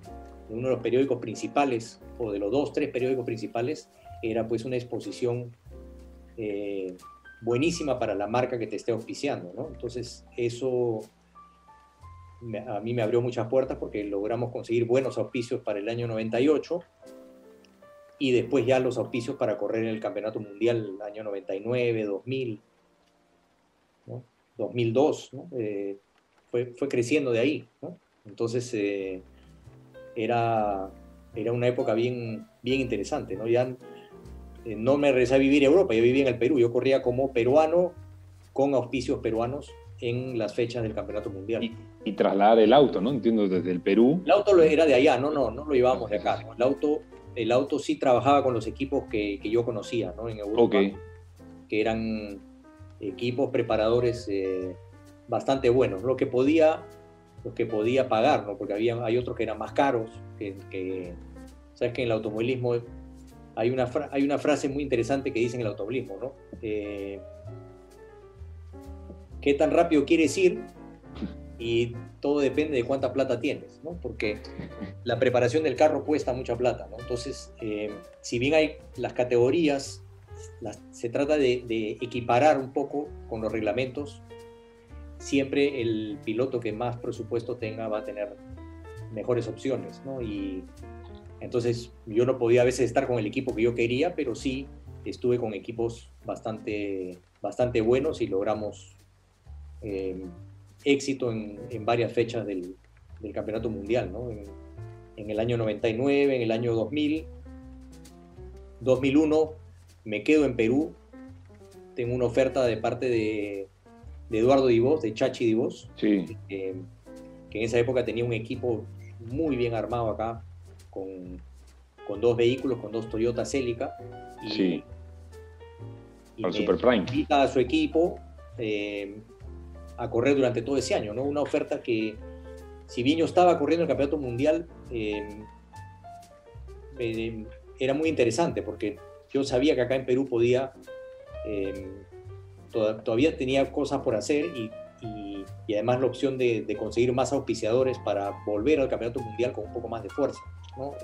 de uno de los periódicos principales o de los dos, tres periódicos principales, era pues una exposición eh, buenísima para la marca que te esté auspiciando, ¿no? Entonces eso a mí me abrió muchas puertas porque logramos conseguir buenos auspicios para el año 98 y después ya los auspicios para correr en el Campeonato Mundial el año 99, 2000, 2002, eh, fue, fue, creciendo de ahí, Entonces eh, era, era una época bien, bien interesante, ¿no? Ya eh, no me regresé a vivir en Europa, yo vivía en el Perú, yo corría como peruano con auspicios peruanos en las fechas del Campeonato Mundial. Y, y trasladar el auto, ¿no? Entiendo, desde el Perú. El auto era de allá, no, no, no lo llevábamos de acá. El, auto, el auto sí trabajaba con los equipos que, que yo conocía, ¿no? En Europa, que eran equipos preparadores eh, bastante buenos, lo que podía, lo que podía pagar, ¿no? Porque había, hay otros que eran más caros, que, que sabes que en el automovilismo hay una, hay una frase muy interesante que dice en el automovilismo, ¿no? Eh, ¿Qué tan rápido quieres ir? Y todo depende de cuánta plata tienes. Porque la preparación del carro cuesta mucha plata. Entonces, eh, si bien hay las categorías se trata de, equiparar un poco con los reglamentos. Siempre el piloto que más presupuesto tenga va a tener mejores opciones. Y entonces yo no podía a veces estar con el equipo que yo quería, pero sí estuve con equipos bastante, bastante buenos y logramos eh, éxito en, varias fechas del, Campeonato Mundial, ¿no? En, en, el año 99, en el año 2000, 2001 me quedo en Perú, tengo una oferta de parte de, Eduardo Divos, de Chachi Divos, sí. que en esa época tenía un equipo muy bien armado acá, con, con dos vehículos, con dos Toyota Celica. Y, sí. Al Super Prime. Invita a su equipo eh, a correr durante todo ese año, ¿no? Una oferta que, si bien yo estaba corriendo el campeonato mundial, eh, eh, era muy interesante porque yo sabía que acá en Perú podía, todavía tenía cosas por hacer y, además la opción de, conseguir más auspiciadores para volver al campeonato mundial con un poco más de fuerza.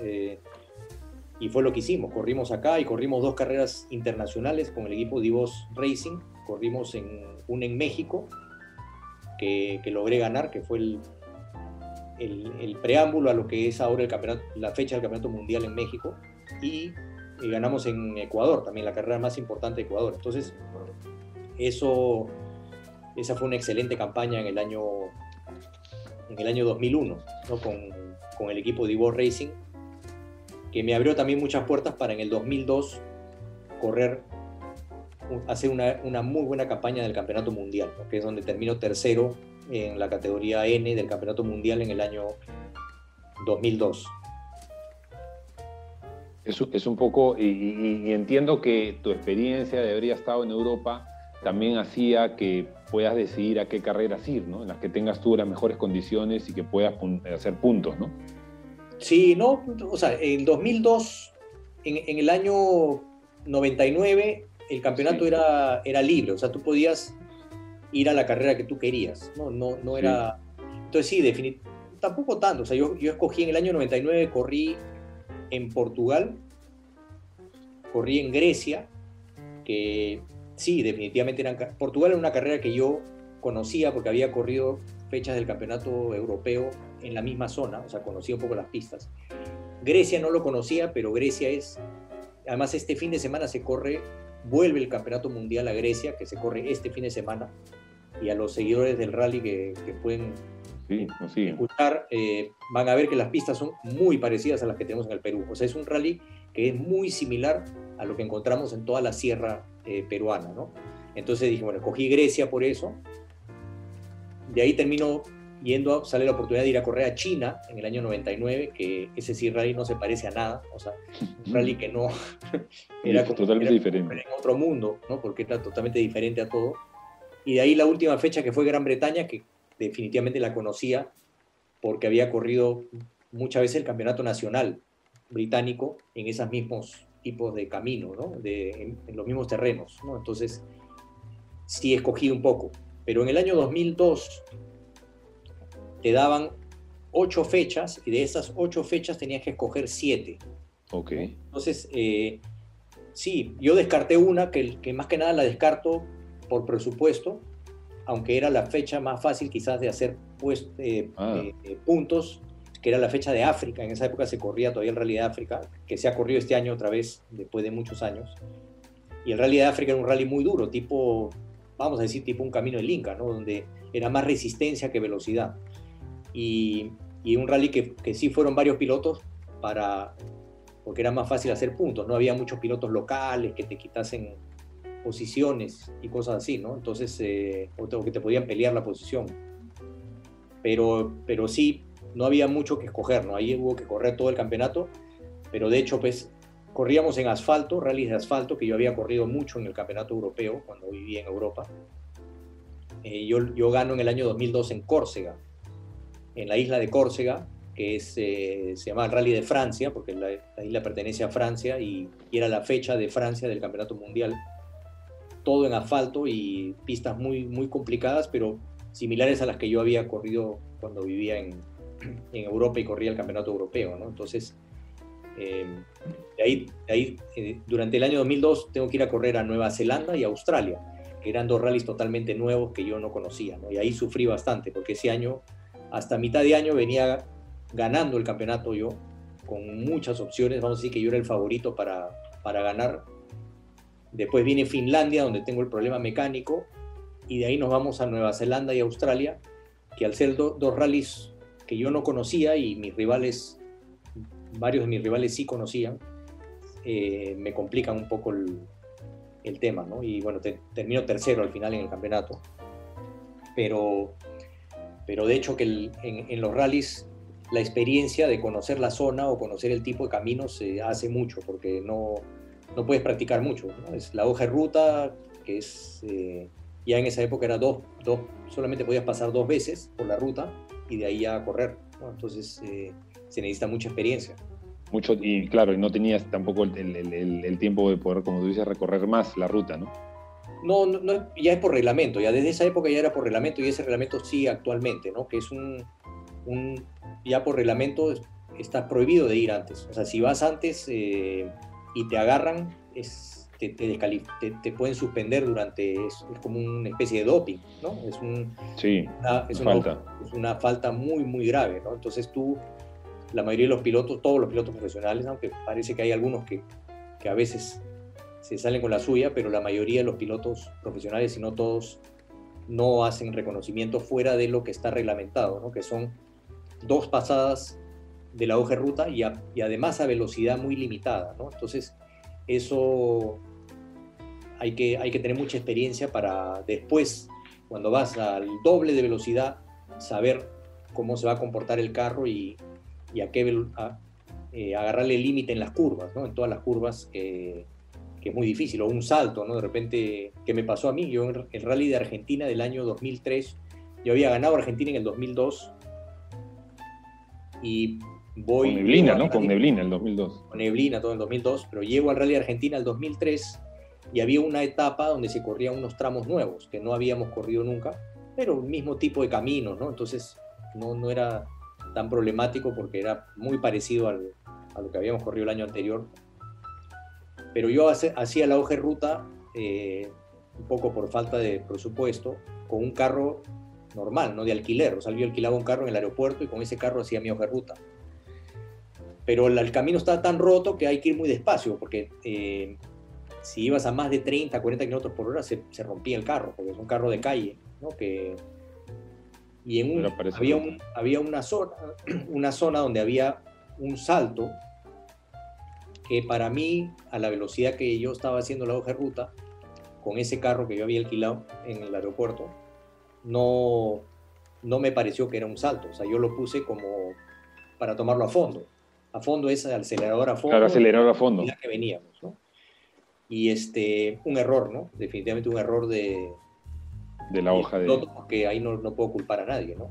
Eh, y fue lo que hicimos, corrimos acá y corrimos dos carreras internacionales con el equipo Divos Racing, corrimos en, una en México, que, logré ganar, que fue el, preámbulo a lo que es ahora el campeonato, la fecha del Campeonato Mundial en México, y, ganamos en Ecuador, también la carrera más importante de Ecuador. Entonces, eso, esa fue una excelente campaña en el año, en el año 2001, ¿no? con, con el equipo Divos Racing, que me abrió también muchas puertas para en el 2002 correr, hacer una, muy buena campaña del Campeonato Mundial, que es donde termino tercero en la categoría N del Campeonato Mundial en el año 2002. Es, es un poco, y, entiendo que tu experiencia de haber estado en Europa también hacía que puedas decidir a qué carreras ir, ¿no? En las que tengas tú las mejores condiciones y que puedas hacer puntos, ¿no? Sí, no, o sea, en 2002, en, el año 99, el campeonato era, era libre, o sea, tú podías ir a la carrera que tú querías, ¿no? No, no era... Entonces sí, definitivamente, tampoco tanto, o sea, yo, yo escogí en el año 99, corrí en Portugal, corrí en Grecia, que sí, definitivamente eran... Portugal era una carrera que yo conocía porque había corrido fechas del campeonato europeo en la misma zona, o sea, conocía un poco las pistas. Grecia no lo conocía, pero Grecia es, además este fin de semana se corre, vuelve el campeonato mundial a Grecia, que se corre este fin de semana, y a los seguidores del rally que, pueden escuchar, eh, van a ver que las pistas son muy parecidas a las que tenemos en el Perú. O sea, es un rally que es muy similar a lo que encontramos en toda la sierra eh, peruana, ¿no? Entonces dije, bueno, cogí Grecia por eso. De ahí termino yendo, sale la oportunidad de ir a correr a China en el año 99, que ese sí rally no se parece a nada, o sea, un rally que no era totalmente diferente. En otro mundo, ¿no? Porque está totalmente diferente a todo. Y de ahí la última fecha que fue Gran Bretaña, que definitivamente la conocía porque había corrido muchas veces el campeonato nacional británico en esos mismos tipos de camino, ¿no? de, en, los mismos terrenos. ¿no? Entonces, sí escogí un poco. Pero en el año 2002 te daban ocho fechas y de esas ocho fechas tenías que escoger siete. Ok. Entonces, eh, sí, yo descarté una que, que más que nada la descarto por presupuesto, aunque era la fecha más fácil quizás de hacer pues, eh, ah. eh, puntos, que era la fecha de África. En esa época se corría todavía el Rally de África, que se ha corrido este año otra vez, después de muchos años. Y el Rally de África era un rally muy duro, tipo, vamos a decir, tipo un camino del Inca, ¿no? donde era más resistencia que velocidad y, un rally que, que, sí fueron varios pilotos para, porque era más fácil hacer puntos, no había muchos pilotos locales que te quitasen posiciones y cosas así, ¿no? Entonces, eh, o que te podían pelear la posición. Pero, pero sí, no había mucho que escoger, ¿no? Ahí hubo que correr todo el campeonato, pero de hecho, pues, corríamos en asfalto, rallies de asfalto, que yo había corrido mucho en el campeonato europeo cuando vivía en Europa. Eh, yo, yo gano en el año 2002 en Córcega, en la isla de Córcega, que es, eh, se llama el Rally de Francia, porque la, isla pertenece a Francia y, era la fecha de Francia del Campeonato Mundial. Todo en asfalto y pistas muy, muy complicadas, pero similares a las que yo había corrido cuando vivía en, en Europa y corría el Campeonato Europeo. ¿no? Entonces, Eh, de ahí, ahí eh, durante el año 2002 tengo que ir a correr a Nueva Zelanda y Australia, que eran dos rallies totalmente nuevos que yo no conocía, ¿no? y ahí sufrí bastante, porque ese año, hasta mitad de año, venía ganando el campeonato yo, con muchas opciones, vamos a decir que yo era el favorito para, para ganar. Después viene Finlandia, donde tengo el problema mecánico, y de ahí nos vamos a Nueva Zelanda y Australia, que al ser dos rallies que yo no conocía y mis rivales, varios de mis rivales sí conocían, eh, me complican un poco el, el tema, ¿no? Y bueno, termino tercero al final en el campeonato, pero, pero de hecho que en, en, los rallies la experiencia de conocer la zona o conocer el tipo de caminos se hace mucho, porque no, no puedes practicar mucho, ¿no? Es la hoja de ruta, que es... Eh, ya en esa época era dos, dos, solamente podías pasar dos veces por la ruta y de ahí a correr. Entonces eh, se necesita mucha experiencia. Mucho, y claro, y no tenías tampoco el, el, el, tiempo de poder, como tú dices, recorrer más la ruta, ¿no? No, no, ya es por reglamento, ya desde esa época ya era por reglamento y ese reglamento sí actualmente, ¿no? Que es un, un ya por reglamento está prohibido de ir antes. O sea, si vas antes eh, y te agarran, es te, te, pueden suspender durante, es, como una especie de doping, ¿no? Es, un, sí, una, es, falta. es una falta muy, muy grave, ¿no? Entonces tú, la mayoría de los pilotos, todos los pilotos profesionales, aunque parece que hay algunos que, que a veces se salen con la suya, pero la mayoría de los pilotos profesionales, si no todos, no hacen reconocimiento fuera de lo que está reglamentado, ¿no? que son dos pasadas de la hoja de ruta y, y además a velocidad muy limitada. ¿no? Entonces, eso hay que, hay que tener mucha experiencia para después, cuando vas al doble de velocidad, saber cómo se va a comportar el carro y, a qué eh, agarrarle límite en las curvas, ¿no? en todas las curvas, que es muy difícil, o un salto, ¿no? de repente, ¿qué me pasó a mí? Yo en el rally de Argentina del año 2003, yo había ganado Argentina en el 2002 y voy... Con neblina, ¿no? Con neblina el 2002. Con neblina todo el 2002, pero llego al Rally de Argentina el 2003 y había una etapa donde se corrían unos tramos nuevos que no habíamos corrido nunca, pero el mismo tipo de camino, ¿no? Entonces no, no era tan problemático porque era muy parecido al, a lo que habíamos corrido el año anterior. Pero yo hacía la hoja de ruta eh, un poco por falta de presupuesto con un carro normal, no de alquiler. O sea, yo alquilaba un carro en el aeropuerto y con ese carro hacía mi hoja de ruta. Pero el, camino está tan roto que hay que ir muy despacio porque eh, si ibas a más de 30, 40 kilómetros por hora, se, rompía el carro, porque es un carro de calle, ¿no? Que, y en un, había, había una, zona, una zona donde había un salto que para mí, a la velocidad que yo estaba haciendo la hoja de ruta, con ese carro que yo había alquilado en el aeropuerto, no, no me pareció que era un salto. O sea, yo lo puse como para tomarlo a fondo. A fondo es acelerador a fondo. Claro, acelerador a fondo. que veníamos, ¿no? y este, un error, ¿no? Definitivamente un error de... De la hoja de... Porque ahí no, no puedo culpar a nadie, ¿no?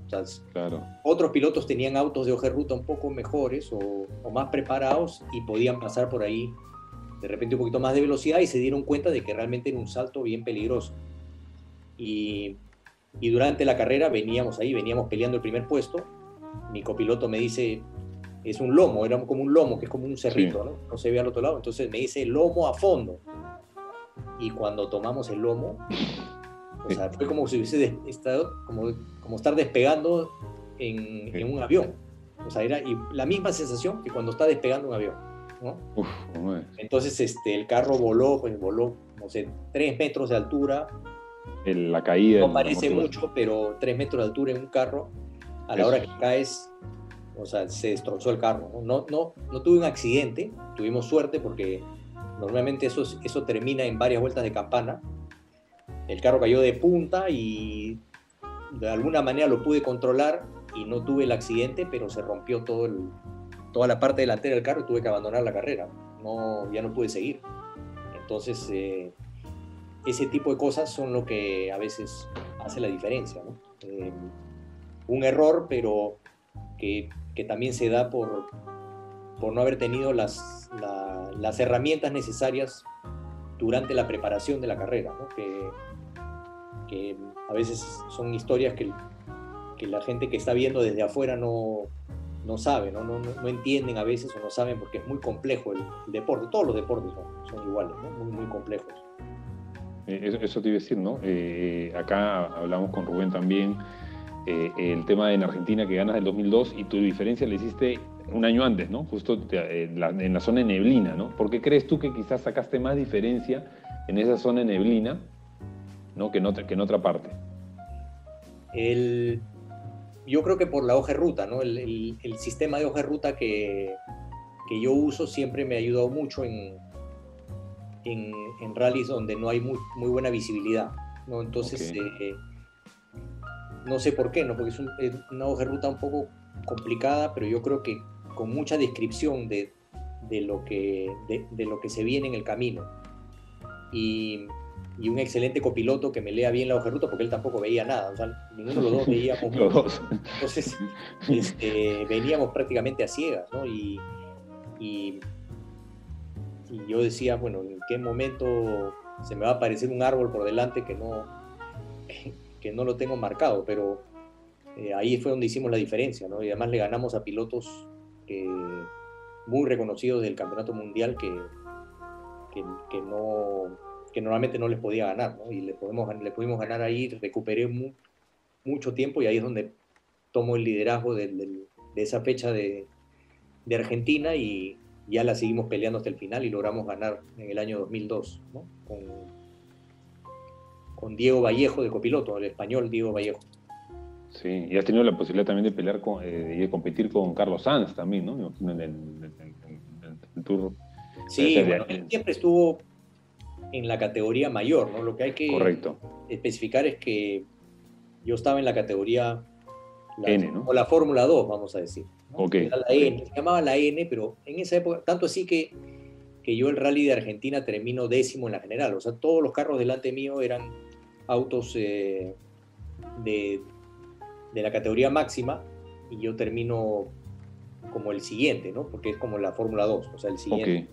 claro. Otros pilotos tenían autos de hoja de ruta un poco mejores o, más preparados y podían pasar por ahí de repente un poquito más de velocidad y se dieron cuenta de que realmente era un salto bien peligroso. Y, y durante la carrera veníamos ahí, veníamos peleando el primer puesto. Mi copiloto me dice, es un lomo, era como un lomo, que es como un cerrito, ¿no? No se ve al otro lado. Entonces me dice lomo a fondo. Y cuando tomamos el lomo, o sea, fue como si hubiese estado, como, como estar despegando en, en, un avión. O sea, era la misma sensación que cuando está despegando un avión, ¿no? Entonces este, el carro voló, pues voló, no sé, tres metros de altura. la caída. No parece mucho, pero tres metros de altura en un carro, a la hora que caes, o sea, se destrozó el carro. No, no, no, tuve un accidente, tuvimos suerte porque normalmente eso, eso termina en varias vueltas de campana. El carro cayó de punta y de alguna manera lo pude controlar y no tuve el accidente, pero se rompió todo el, toda la parte delantera del carro y tuve que abandonar la carrera. No, ya no pude seguir. Entonces, eh, ese tipo de cosas son lo que a veces hace la diferencia. Eh, un error, pero que que también se da por, por no haber tenido las, las herramientas necesarias durante la preparación de la carrera, que, a veces son historias que, la gente que está viendo desde afuera no, no saben, ¿no? No, no, entienden a veces o no saben porque es muy complejo el, deporte. Todos los deportes son, iguales, muy, muy complejos. Eh, eso, te iba a decir, ¿no? Eh, acá hablamos con Rubén también, eh, el tema en Argentina que ganas del 2002 y tu diferencia la hiciste un año antes, ¿no? Justo en la, en la zona de neblina, ¿no? ¿Por qué crees tú que quizás sacaste más diferencia en esa zona de neblina, ¿no? Que en otra, que en otra parte. El, yo creo que por la hoja de ruta, ¿no? El, el, sistema de hoja de ruta que, que, yo uso siempre me ha ayudado mucho en, en, en rallies donde no hay muy, muy buena visibilidad, ¿no? Entonces, eh, no sé por qué, ¿no? Porque es, es, una hoja de ruta un poco complicada, pero yo creo que con mucha descripción de, de lo, que, de, de lo que se viene en el camino. Y, y un excelente copiloto que me lea bien la hoja de ruta, porque él tampoco veía nada, o sea, ninguno de los dos veíamos. los dos. Entonces, este, veníamos prácticamente a ciegas, ¿no? Y, y, y, yo decía, bueno, ¿en qué momento se me va a aparecer un árbol por delante que no, que no lo tengo marcado? Pero eh, ahí fue donde hicimos la diferencia, ¿no? Y además le ganamos a pilotos que, muy reconocidos del campeonato mundial que, que, que no que normalmente no les podía ganar, ¿no? Y le, podemos, le pudimos ganar ahí, recuperé mucho tiempo y ahí es donde tomo el liderazgo de esa fecha de, Argentina y ya la seguimos peleando hasta el final y logramos ganar en el año 2002, ¿no? Con, con Diego Vallejo de copiloto, el español Diego Vallejo. Sí, y has tenido la posibilidad también de pelear con, eh, y de competir con Carlos Sanz también, ¿no? En el, Tour. Sí, bueno, siempre estuvo en la categoría mayor, ¿no? Lo que hay que especificar es que yo estaba en la categoría N, ¿no? O la Fórmula 2, vamos a decir. la N, se llamaba la N, pero en esa época, tanto así que, que yo el rally de Argentina termino décimo en la general, o sea, todos los carros delante mío eran autos eh, de, de la categoría máxima y yo termino como el siguiente, ¿no? Porque es como la Fórmula 2, o sea, el siguiente.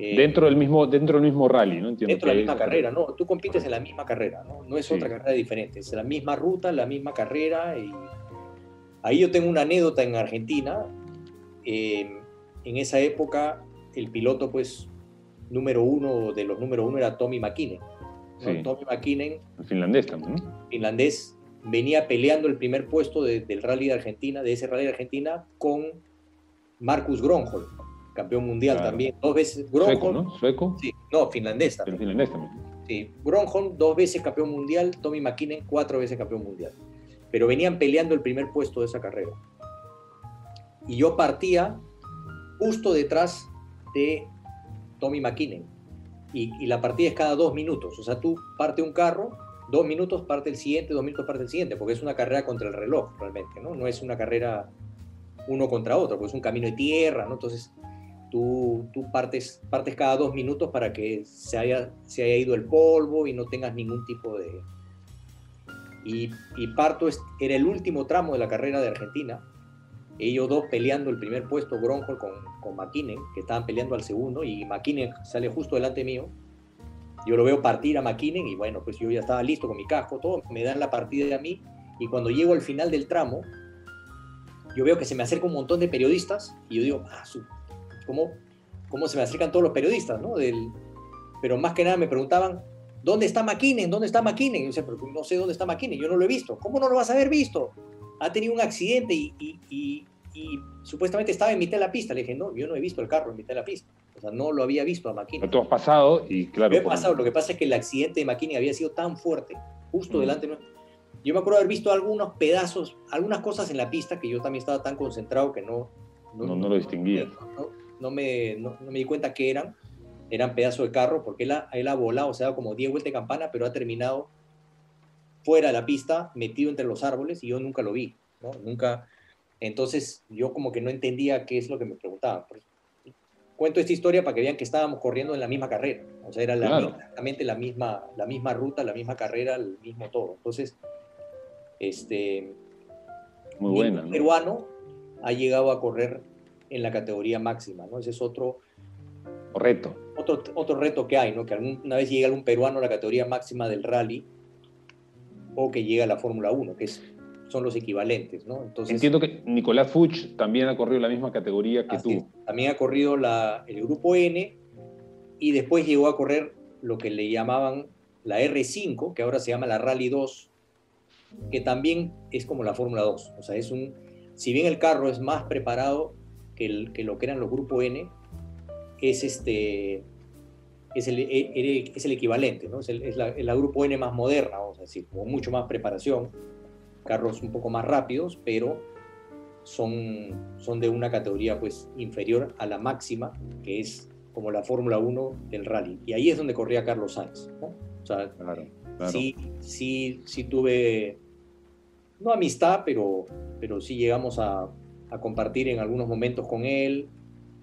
Eh, dentro, del mismo, dentro del mismo rally, ¿no? Entiendo dentro de la misma carrera, ¿no? Tú compites en la misma carrera, ¿no? No es otra carrera diferente, es la misma ruta, la misma carrera. Y... Ahí yo tengo una anécdota en Argentina. Eh, en esa época, el piloto, pues, número uno de los número uno era Tommy McKinnon. Tommy McKinnon. El finlandés también, ¿no? Finlandés venía peleando el primer puesto del rally de Argentina, de ese rally de Argentina, con Marcus Gronholm campeón mundial también, dos veces. Sueco, ¿no? ¿Sueco? Sí, no, finlandés también. finlandés también. Sí, Gronholm, dos veces campeón mundial, Tommy McKinnon, cuatro veces campeón mundial. Pero venían peleando el primer puesto de esa carrera. Y yo partía justo detrás de Tommy McKinnon. Y, y, la partida es cada dos minutos. O sea, tú parte un carro, dos minutos parte el siguiente, dos minutos parte el siguiente, porque es una carrera contra el reloj realmente, ¿no? No es una carrera uno contra otro, porque es un camino de tierra, ¿no? Entonces, tú, tú partes, partes cada dos minutos para que se haya, se haya ido el polvo y no tengas ningún tipo de... Y, y parto era el último tramo de la carrera de Argentina, ellos dos peleando el primer puesto, Gronholm con, con McKinnon, que estaban peleando al segundo, y McKinnon sale justo delante mío. Yo lo veo partir a McKinnon y bueno, pues yo ya estaba listo con mi casco, todo, me dan la partida a mí, y cuando llego al final del tramo, yo veo que se me acerca un montón de periodistas, y yo digo, ah, su cómo, cómo se me acercan todos los periodistas, ¿no? Del, pero más que nada me preguntaban, ¿dónde está McKinnon? ¿Dónde está McKinnon? Y yo decía, pero no sé dónde está McKinnon, yo no lo he visto. ¿Cómo no lo vas a haber visto? Ha tenido un accidente y, y, y, supuestamente estaba en mitad de la pista. Le dije, no, yo no he visto el carro en mitad de la pista. O sea, no lo había visto a McKinnon. Tú has pasado y claro. Lo he pasado, lo que pasa es que el accidente de McKinnon había sido tan fuerte, justo delante de Yo me acuerdo haber visto algunos pedazos, algunas cosas en la pista que yo también estaba tan concentrado que no... No, no, lo distinguía. No, no me, no, me di cuenta que eran, eran pedazos de carro, porque él ha, él ha volado, o sea, como 10 vueltas de campana, pero ha terminado fuera de la pista, metido entre los árboles, y yo nunca lo vi, ¿no? Nunca. Entonces, yo como que no entendía qué es lo que me preguntaban. Cuento esta historia para que vean que estábamos corriendo en la misma carrera, o sea, era la, exactamente la misma, la misma ruta, la misma carrera, el mismo todo. Entonces, este. Muy buena. Un peruano ha llegado a correr en la categoría máxima, ¿no? Ese es otro reto. Otro, otro reto que hay, ¿no? Que alguna vez llega algún peruano a la categoría máxima del rally o que llega a la Fórmula 1, que es son los equivalentes, ¿no? Entonces, Entiendo que Nicolás Fuchs también ha corrido la misma categoría que tú. También ha corrido la, el grupo N y después llegó a correr lo que le llamaban la R5, que ahora se llama la Rally 2, que también es como la Fórmula 2. O sea, es un, si bien el carro es más preparado que, el, que lo que eran los grupos N, es este es el, es el equivalente, ¿no? es, es, la, la, grupo N más moderna, vamos a decir, con mucho más preparación, carros un poco más rápidos, pero son, son de una categoría pues inferior a la máxima, que es como la Fórmula 1 del rally. Y ahí es donde corría Carlos Sainz. ¿no? O sea, Sí, sí, sí tuve, no amistad, pero, pero sí llegamos a, a, compartir en algunos momentos con él.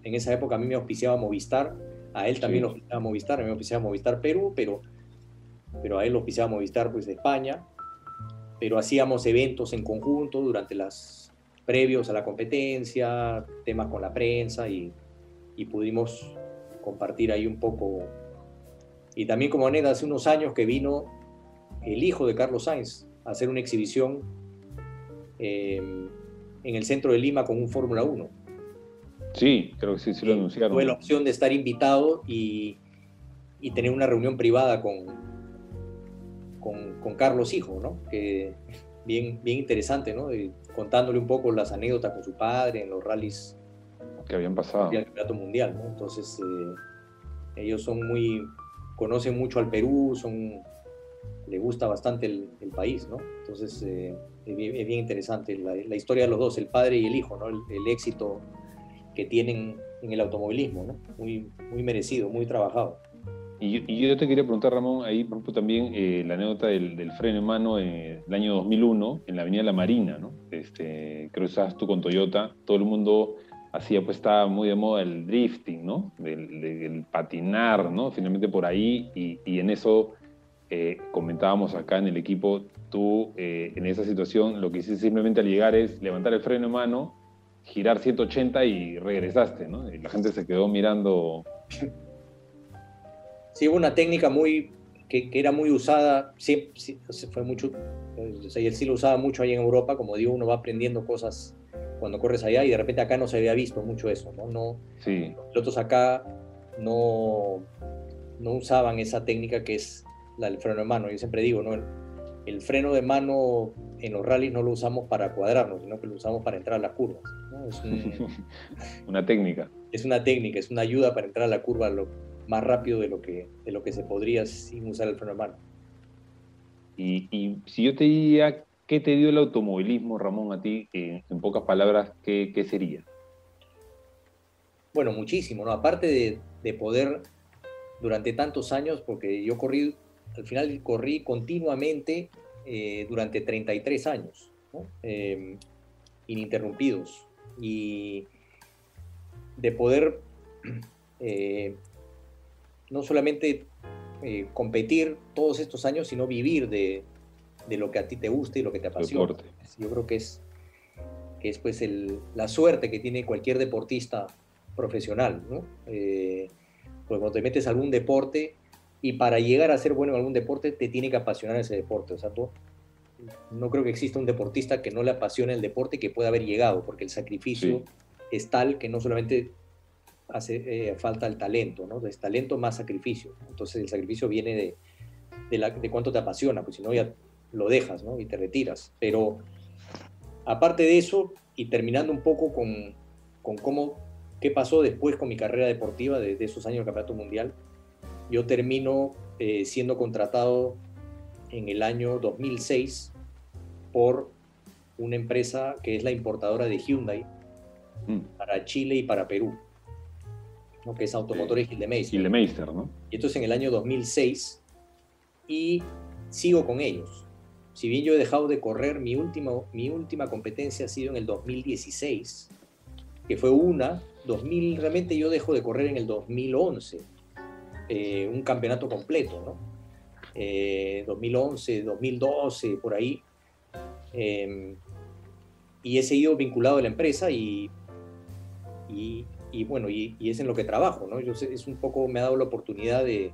En esa época a mí me auspiciaba Movistar, a él también lo auspiciaba Movistar, a mí me auspiciaba Movistar Perú, pero, pero a él lo auspiciaba Movistar pues de España pero hacíamos eventos en conjunto durante las previos a la competencia, temas con la prensa y, y pudimos compartir ahí un poco. Y también como anécdota, hace unos años que vino el hijo de Carlos Sainz a hacer una exhibición em, en el centro de Lima con un Fórmula 1. Sí, creo que sí, sí lo anunciaron. Tuve la opción de estar invitado y, y tener una reunión privada con, con, Carlos Hijo, ¿no? Que bien, bien interesante, ¿no? contándole un poco las anécdotas con su padre en los rallies que habían pasado. El campeonato mundial, ¿no? Entonces, eh, ellos son muy, conocen mucho al Perú, son, le gusta bastante el, país, ¿no? Entonces, eh, es, bien, interesante la, historia de los dos, el padre y el hijo, ¿no? El, éxito que tienen en el automovilismo, ¿no? Muy, muy merecido, muy trabajado. Y, yo te quería preguntar, Ramón, ahí también eh, la anécdota del, freno en mano en el año 2001 en la Avenida La Marina, ¿no? Este, creo que estabas tú con Toyota, todo el mundo hacía, pues estaba muy de moda el drifting, ¿no? Del, patinar, ¿no? Finalmente por ahí, y, en eso eh, comentábamos acá en el equipo, tú eh, en esa situación lo que hiciste simplemente al llegar es levantar el freno en mano, girar 180 y regresaste, ¿no? Y la gente se quedó mirando sí hubo una técnica muy, que, era muy usada, sí, fue mucho, o sea, él sí lo usaba mucho ahí en Europa, como digo, uno va aprendiendo cosas cuando corres allá y de repente acá no se había visto mucho eso, ¿no? no sí. Los pilotos acá no, no usaban esa técnica que es la del freno de mano, yo siempre digo, ¿no? El, freno de mano en los rallies no lo usamos para cuadrarnos, sino que lo usamos para entrar a las curvas. Es una técnica. Es una técnica, es una ayuda para entrar a la curva, lo, más rápido de lo que, de lo que se podría sin usar el freno de mano. Y, si yo te diría, ¿qué te dio el automovilismo, Ramón, a ti? en pocas palabras, ¿qué, ¿qué, sería? Bueno, muchísimo, ¿no? Aparte de, de, poder, durante tantos años, porque yo corrí, al final corrí continuamente eh, durante 33 años, ¿no? Em, ininterrumpidos. Y de poder eh, no solamente eh, competir todos estos años, sino vivir de, lo que a ti te gusta y lo que te apasiona. Yo creo que es, que es pues la suerte que tiene cualquier deportista profesional, ¿no? Eh, porque cuando te metes a algún deporte y para llegar a ser bueno en algún deporte te tiene que apasionar ese deporte. O sea, no creo que exista un deportista que no le apasione el deporte que pueda haber llegado, porque el sacrificio es tal que no solamente hace eh, falta el talento, ¿no? Es talento más sacrificio. Entonces el sacrificio viene de, de, la, de cuánto te apasiona, pues si no ya lo dejas, ¿no? Y te retiras. Pero aparte de eso, y terminando un poco con, con cómo, qué pasó después con mi carrera deportiva de, esos años del Campeonato Mundial, yo termino eh, siendo contratado en el año 2006 por una empresa que es la importadora de Hyundai mm. para Chile y para Perú que es Automotores Gildemeister. Gildemeister, ¿no? Y esto es en el año 2006 y sigo con ellos. Si bien yo he dejado de correr, mi, último, mi última competencia ha sido en el 2016, que fue una, 2000, realmente yo dejo de correr en el 2011, eh, un campeonato completo, ¿no? 2011, eh, 2012, por ahí. Em, y he seguido vinculado a la empresa y, y, bueno, y, es en lo que trabajo, ¿no? Yo sé, es un poco, me ha dado la oportunidad de,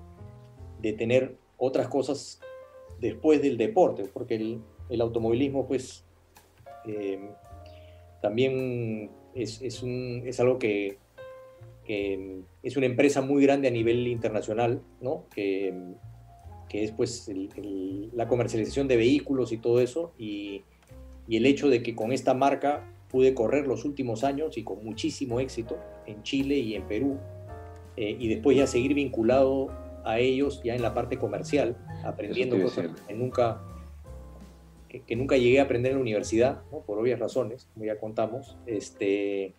de tener otras cosas después del deporte, porque el, el, automovilismo, pues, también es, es, un, es algo que, es una empresa muy grande a nivel internacional, ¿no? que, que es pues la comercialización de vehículos y todo eso, y, y, el hecho de que con esta marca pude correr los últimos años y con muchísimo éxito en Chile y en Perú, eh, y después ya seguir vinculado a ellos ya en la parte comercial, aprendiendo cosas que nunca, que, nunca llegué a aprender en la universidad, por obvias razones, como ya contamos, este,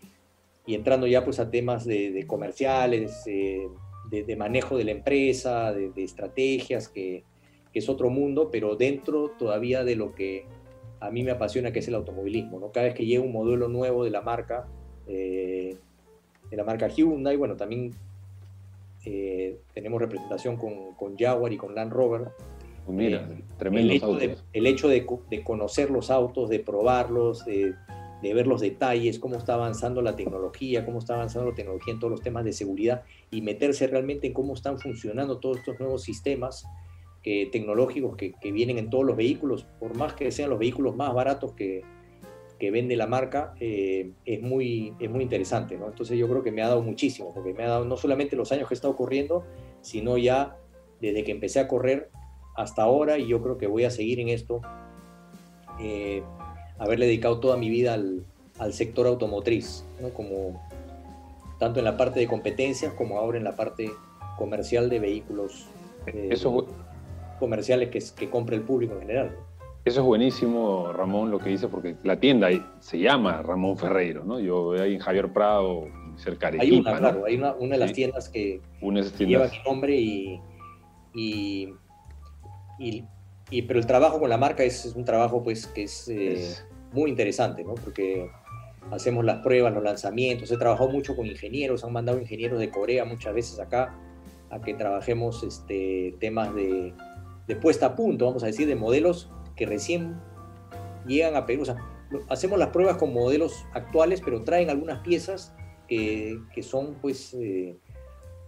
y entrando ya pues a temas de, comerciales, eh, de, manejo de la empresa, de, estrategias, que, es otro mundo, pero dentro todavía de lo que a mí me apasiona, que es el automovilismo. ¿no? Cada vez que llega un modelo nuevo de la marca, eh, de la marca Hyundai, bueno, también eh, tenemos representación con, con, Jaguar y con Land Rover. Mira, tremendo. el hecho, De, el hecho de, conocer los autos, de probarlos, de, de ver los detalles, cómo está avanzando la tecnología, cómo está avanzando la tecnología en todos los temas de seguridad y meterse realmente en cómo están funcionando todos estos nuevos sistemas que, tecnológicos que, vienen en todos los vehículos, por más que sean los vehículos más baratos que, que vende la marca, eh, es, muy, es muy interesante. ¿no? Entonces yo creo que me ha dado muchísimo, porque me ha dado no solamente los años que he estado corriendo, sino ya desde que empecé a correr hasta ahora y yo creo que voy a seguir en esto. Eh, haberle dedicado toda mi vida al, sector automotriz, como tanto en la parte de competencias como ahora en la parte comercial de vehículos eh, Eso... comerciales que, que compra el público en general. Eso es buenísimo, Ramón, lo que dice, porque la tienda se llama Ramón Ferreiro, ¿no? Yo veo ahí en Javier Prado, cerca de Hay una, claro, hay una, una, de las tiendas que, lleva mi nombre y, y, y, pero el trabajo con la marca es, un trabajo pues que es, eh, muy interesante, ¿no? Porque hacemos las pruebas, los lanzamientos, he trabajado mucho con ingenieros, han mandado ingenieros de Corea muchas veces acá a que trabajemos este, temas de, de puesta a punto, vamos a decir, de modelos que recién llegan a Perú. O sea, hacemos las pruebas con modelos actuales, pero traen algunas piezas que, que son pues eh,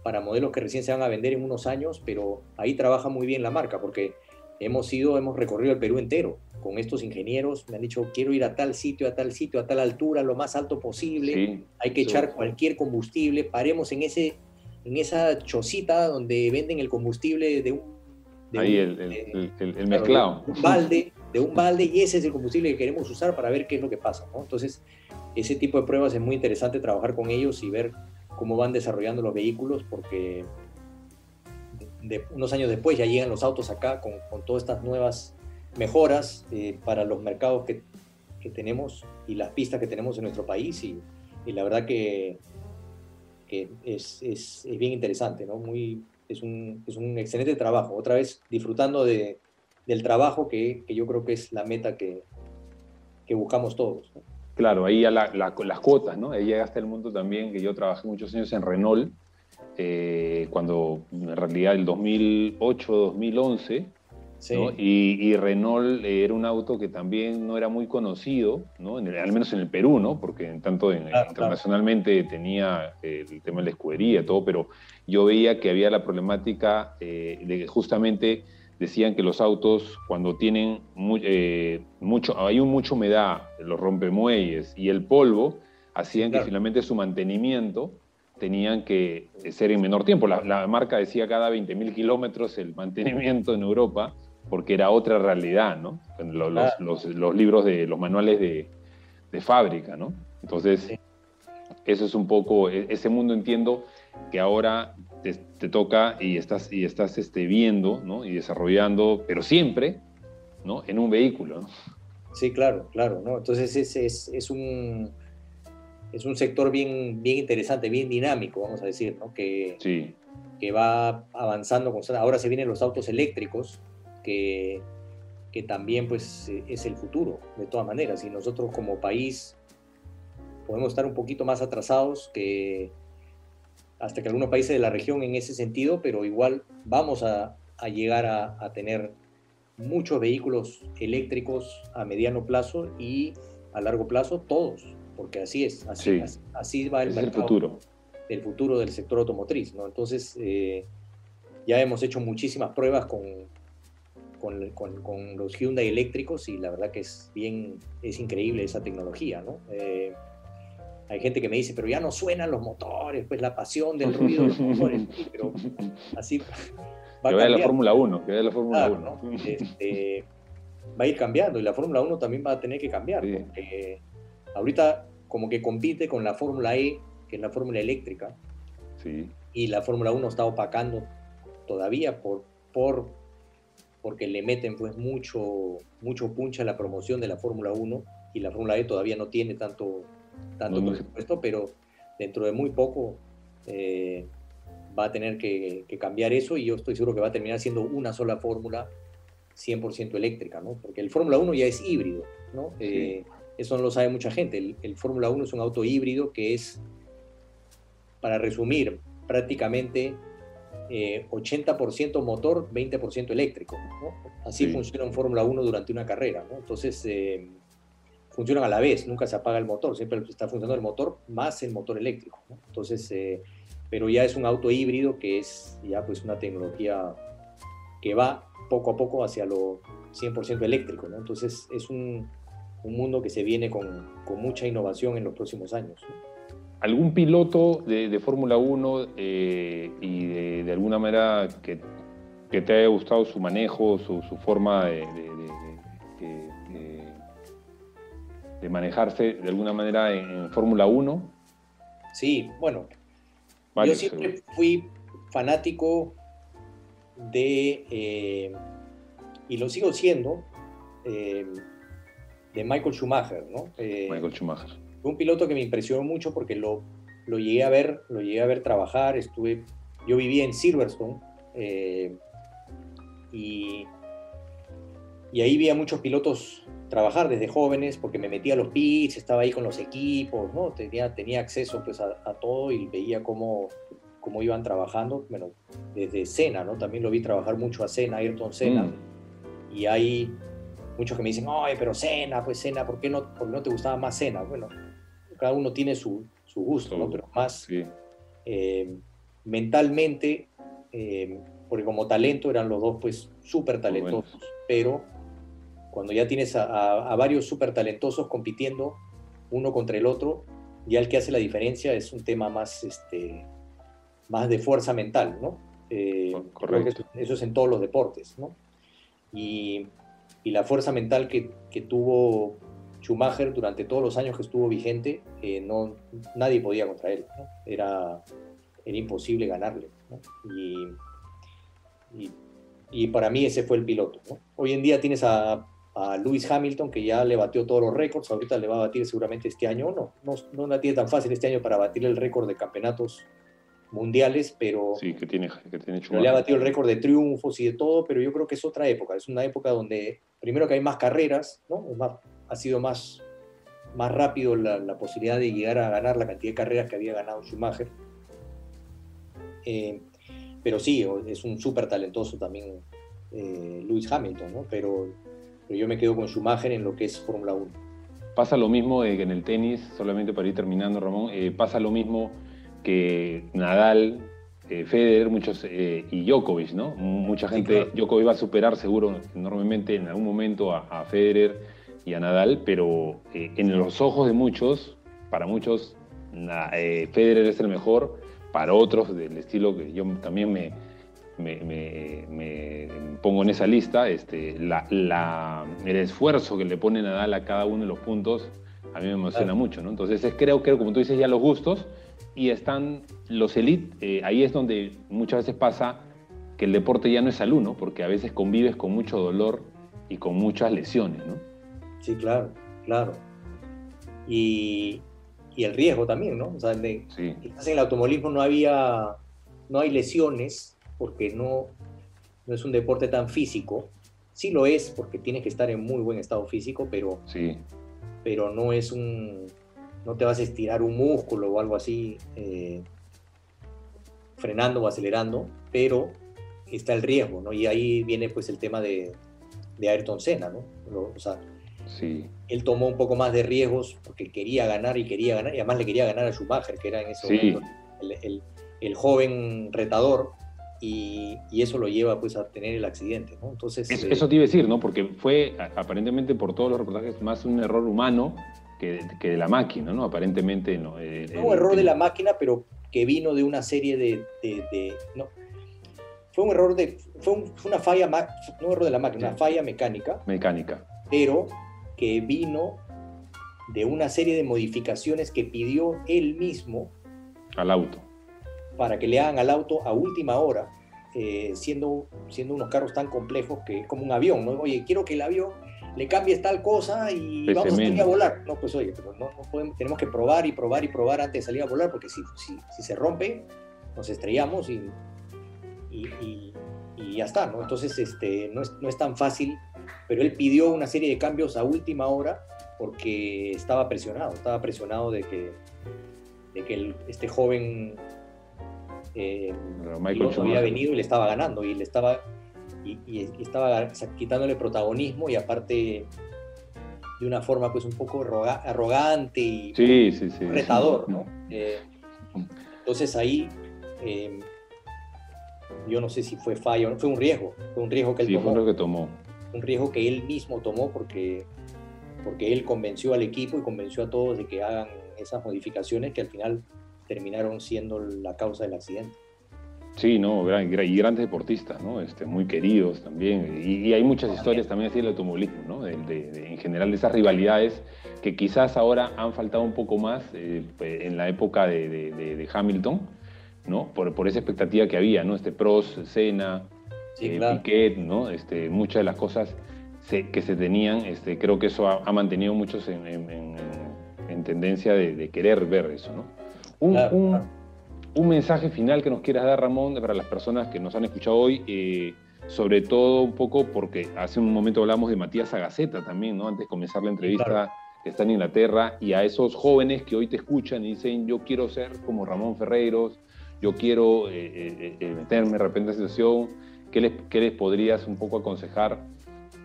para modelos que recién se van a vender en unos años, pero ahí trabaja muy bien la marca, porque hemos ido, hemos recorrido el Perú entero con estos ingenieros, me han dicho, quiero ir a tal sitio, a tal sitio, a tal altura, lo más alto posible, hay que echar cualquier combustible, paremos en, ese, en esa chocita donde venden el combustible de un... Ahí el, el, mezclado. De un balde, de un balde, y ese es el combustible que queremos usar para ver qué es lo que pasa. Entonces, ese tipo de pruebas es muy interesante trabajar con ellos y ver cómo van desarrollando los vehículos, porque de, unos años después ya llegan los autos acá con, con todas estas nuevas mejoras eh, para los mercados que, que, tenemos y las pistas que tenemos en nuestro país y, y la verdad que, que es, es, es, bien interesante, ¿no? Muy, es, un, es un excelente trabajo. Otra vez disfrutando de, del trabajo que, que, yo creo que es la meta que, que buscamos todos. Claro, ahí ya la, las cuotas, ¿no? Ahí llegaste al mundo también, que yo trabajé muchos años en Renault, eh, cuando en realidad el 2008, 2011, y, Renault era un auto que también no era muy conocido, ¿no? al menos en el Perú, ¿no? porque en tanto internacionalmente tenía el tema de la escudería y todo, pero yo veía que había la problemática eh, de que justamente decían que los autos cuando tienen eh, mucho, hay un mucha humedad, los rompemuelles y el polvo, hacían que finalmente su mantenimiento tenían que ser en menor tiempo. La, la marca decía cada 20.000 kilómetros el mantenimiento en Europa porque era otra realidad, ¿no? Los, los, libros de los manuales de, de fábrica, ¿no? Entonces, eso es un poco, e, ese mundo entiendo que ahora te, te, toca y estás, y estás este, viendo, ¿no? Y desarrollando, pero siempre, ¿no? En un vehículo, ¿no? Sí, claro, claro, ¿no? Entonces es, es, es un es un sector bien, bien interesante, bien dinámico, vamos a decir, ¿no? Que, sí. que va avanzando Ahora se vienen los autos eléctricos, que, que también pues eh, es el futuro, de todas maneras. Y nosotros como país podemos estar un poquito más atrasados que hasta que algunos países de la región en ese sentido, pero igual vamos a, a llegar a, a, tener muchos vehículos eléctricos a mediano plazo y a largo plazo todos, porque así es, así, así, va el mercado. El futuro. El futuro del sector automotriz, ¿no? Entonces, eh, ya hemos hecho muchísimas pruebas con, con, con, los Hyundai eléctricos y la verdad que es bien, es increíble esa tecnología, ¿no? Eh, hay gente que me dice, pero ya no suenan los motores, pues la pasión del ruido de los motores, pero así va que vaya la Fórmula 1, que vaya la Fórmula 1. Este, va a ir cambiando y la Fórmula 1 también va a tener que cambiar, porque ahorita como que compite con la Fórmula E, que es la Fórmula eléctrica, sí. y la Fórmula 1 está opacando todavía por, por porque le meten pues mucho, mucho punch a la promoción de la Fórmula 1 y la Fórmula E todavía no tiene tanto, tanto presupuesto, pero dentro de muy poco eh, va a tener que, cambiar eso y yo estoy seguro que va a terminar siendo una sola fórmula 100% eléctrica, ¿no? Porque el Fórmula 1 ya es híbrido, ¿no? Eh, eso no lo sabe mucha gente. El, el Fórmula 1 es un auto híbrido que es, para resumir, prácticamente 80% eh, motor, 20% eléctrico. Así funciona un Fórmula 1 durante una carrera. Entonces, eh, funcionan a la vez, nunca se apaga el motor, siempre está funcionando el motor más el motor eléctrico. Entonces, eh, pero ya es un auto híbrido que es ya pues una tecnología que va poco a poco hacia lo 100% eléctrico. Entonces, es un, un, mundo que se viene con, con, mucha innovación en los próximos años algún piloto de, Fórmula 1 eh, y de, alguna manera que, te haya gustado su manejo, su, forma de, manejarse de alguna manera en, Fórmula 1? Sí, bueno, yo siempre fui fanático de, eh, y lo sigo siendo, eh, de Michael Schumacher, ¿no? Michael Schumacher fue un piloto que me impresionó mucho porque lo, lo llegué a ver, lo llegué a ver trabajar, estuve, yo vivía en Silverstone eh, y, y ahí vi a muchos pilotos trabajar desde jóvenes porque me metía a los pits, estaba ahí con los equipos, ¿no? tenía, tenía acceso pues, a, todo y veía cómo, cómo iban trabajando, bueno, desde Senna, ¿no? también lo vi trabajar mucho a Senna, Ayrton Senna, mm. y hay muchos que me dicen, ay, pero Senna, pues Senna, ¿por qué no, por qué no te gustaba más Senna? Bueno, cada uno tiene su, su gusto, ¿no? Pero más eh, mentalmente, eh, porque como talento eran los dos pues súper talentosos, pero cuando ya tienes a, a, varios súper talentosos compitiendo uno contra el otro, ya el que hace la diferencia es un tema más, este, más de fuerza mental, ¿no? Eh, Correcto. Eso, es en todos los deportes, ¿no? Y, y la fuerza mental que, que tuvo Schumacher durante todos los años que estuvo vigente, eh, no, nadie podía contra él, era, era imposible ganarle. Y, y, para mí ese fue el piloto. Hoy en día tienes a, a, Lewis Hamilton que ya le batió todos los récords, ahorita le va a batir seguramente este año, no, no, no la tiene tan fácil este año para batir el récord de campeonatos mundiales, pero, sí, que tiene, que tiene le ha batido el récord de triunfos y de todo, pero yo creo que es otra época, es una época donde primero que hay más carreras, ¿no? más, ha sido más, más rápido la, posibilidad de llegar a ganar la cantidad de carreras que había ganado Schumacher. Eh, pero sí, es un súper talentoso también eh, Lewis Hamilton, ¿no? pero, yo me quedo con Schumacher en lo que es Fórmula 1. Pasa lo mismo que en el tenis, solamente para ir terminando, Ramón, eh, pasa lo mismo que Nadal, Federer muchos, y Djokovic, ¿no? Mucha gente, Djokovic va a superar seguro enormemente en algún momento a, a Federer y a Nadal, pero eh, en los ojos de muchos, para muchos, eh, Federer es el mejor, para otros del estilo que yo también me, me, pongo en esa lista, este, la, el esfuerzo que le pone Nadal a cada uno de los puntos, a mí me emociona mucho, ¿no? Entonces creo que, como tú dices, ya los gustos y están los elite, eh, ahí es donde muchas veces pasa que el deporte ya no es salud, Porque a veces convives con mucho dolor y con muchas lesiones, ¿no? Sí, claro, claro. Y, el riesgo también, ¿no? O sea, en el automovilismo no había, no hay lesiones porque no, no es un deporte tan físico. Sí lo es porque tienes que estar en muy buen estado físico, pero, sí. pero no es un, no te vas a estirar un músculo o algo así eh, frenando o acelerando, pero está el riesgo, ¿no? Y ahí viene pues el tema de, de Ayrton Senna, ¿no? O sea, él tomó un poco más de riesgos porque quería ganar y quería ganar, y además le quería ganar a Schumacher, que era en ese momento el, joven retador, y, eso lo lleva pues a tener el accidente, ¿no? Entonces... Eso, eso te iba a decir, ¿no? Porque fue aparentemente por todos los reportajes más un error humano que, que de la máquina, ¿no? Aparentemente no. Eh, un error de la máquina, pero que vino de una serie de... de, no, fue un error de... Fue, una falla, no un error de la máquina, una falla mecánica. Mecánica. Pero que vino de una serie de modificaciones que pidió él mismo. Al auto. Para que le hagan al auto a última hora, eh, siendo, siendo unos carros tan complejos que es como un avión, ¿no? Oye, quiero que el avión le cambies tal cosa y vamos a salir a volar. No, pues oye, no, podemos, tenemos que probar y probar y probar antes de salir a volar, porque si, si, si se rompe, nos estrellamos y, y, y, ya está, ¿no? Entonces, este, no, es, no es tan fácil, pero él pidió una serie de cambios a última hora porque estaba presionado, estaba presionado de que, de que este joven eh, había venido y le estaba ganando y le estaba y, estaba quitándole protagonismo y aparte de una forma pues un poco arrogante y retador, ¿no? Eh, entonces ahí eh, yo no sé si fue fallo, fue un riesgo, fue un riesgo que él tomó. Fue que tomó. Un riesgo que él mismo tomó porque, porque él convenció al equipo y convenció a todos de que hagan esas modificaciones que al final terminaron siendo la causa del accidente. Sí, no, y grandes deportistas, ¿no? Este, muy queridos también. Y, hay muchas historias también así del automovilismo, ¿no? en general de esas rivalidades que quizás ahora han faltado un poco más eh, en la época de, Hamilton, ¿no? Por, por, esa expectativa que había, ¿no? Este Prost, Senna, eh, Piquet, ¿no? Este, muchas de las cosas que se tenían, este, creo que eso ha, mantenido muchos en, tendencia de, querer ver eso, ¿no? Un, un mensaje final que nos quieras dar, Ramón, para las personas que nos han escuchado hoy, eh, sobre todo un poco porque hace un momento hablamos de Matías Agaceta también, ¿no? Antes de comenzar la entrevista, que está en Inglaterra, y a esos jóvenes que hoy te escuchan y dicen, yo quiero ser como Ramón Ferreiros, yo quiero eh, eh, meterme de repente en esa situación, ¿qué les, ¿qué les podrías un poco aconsejar?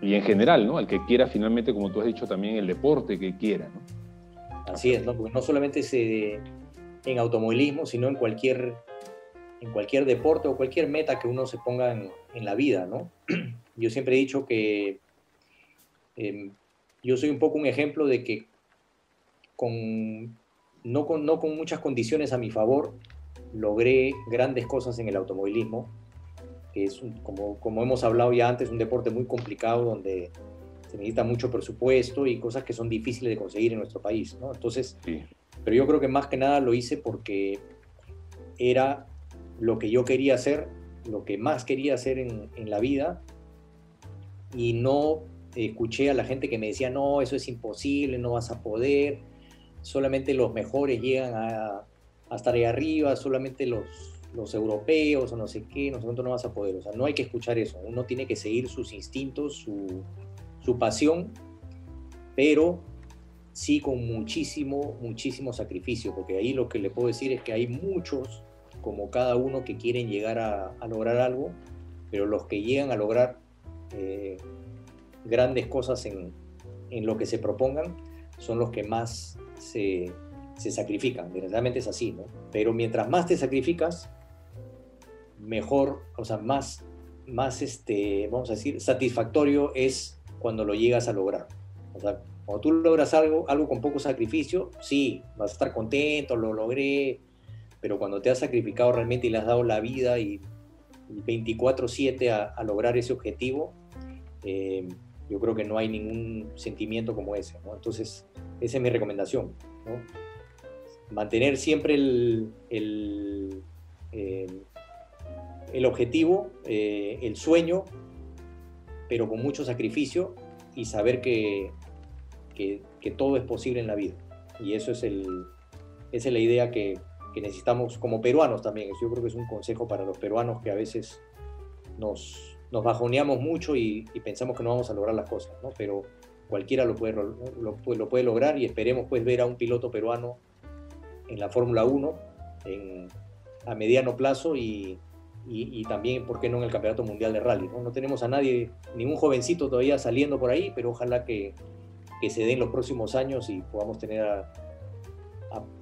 Y en general, ¿no? Al que quiera finalmente, como tú has dicho también, el deporte que quiera, ¿no? Así es, ¿no? Porque no solamente se en automovilismo, sino en cualquier, en cualquier deporte o cualquier meta que uno se ponga en, la vida, ¿no? Yo siempre he dicho que em, yo soy un poco un ejemplo de que con no, con, no con muchas condiciones a mi favor, logré grandes cosas en el automovilismo, que es, como, como hemos hablado ya antes, un deporte muy complicado donde se necesita mucho presupuesto y cosas que son difíciles de conseguir en nuestro país, ¿no? Entonces, pero yo creo que más que nada lo hice porque era lo que yo quería hacer, lo que más quería hacer en, la vida. Y no escuché a la gente que me decía, no, eso es imposible, no vas a poder, solamente los mejores llegan a, estar ahí arriba, solamente los, los europeos o no sé qué, nosotros no vas a poder. O sea, no hay que escuchar eso, uno tiene que seguir sus instintos, su, su pasión, pero sí con muchísimo, muchísimo sacrificio, porque ahí lo que le puedo decir es que hay muchos, como cada uno, que quieren llegar a, lograr algo, pero los que llegan a lograr eh, grandes cosas en, lo que se propongan son los que más se, sacrifican. Realmente es así, ¿no? Pero mientras más te sacrificas, mejor, o sea, más, más este, vamos a decir, satisfactorio es cuando lo llegas a lograr. Cuando tú logras algo, algo con poco sacrificio, sí, vas a estar contento, lo logré, pero cuando te has sacrificado realmente y le has dado la vida y 24/7 a, lograr ese objetivo, eh, yo creo que no hay ningún sentimiento como ese. Entonces, esa es mi recomendación. Mantener siempre el, el, eh, objetivo, eh, el sueño, pero con mucho sacrificio y saber que que, todo es posible en la vida. Y eso es el, esa es la idea que, que, necesitamos como peruanos también. Yo creo que es un consejo para los peruanos que a veces nos, nos bajoneamos mucho y, pensamos que no vamos a lograr las cosas, ¿no? Pero cualquiera lo puede, lo, lo puede lograr y esperemos pues ver a un piloto peruano en la Fórmula 1 en, a mediano plazo y, y, también, ¿por qué no en el Campeonato Mundial de Rally? ¿no? no tenemos a nadie, ningún jovencito todavía saliendo por ahí, pero ojalá que, que se den los próximos años y podamos tener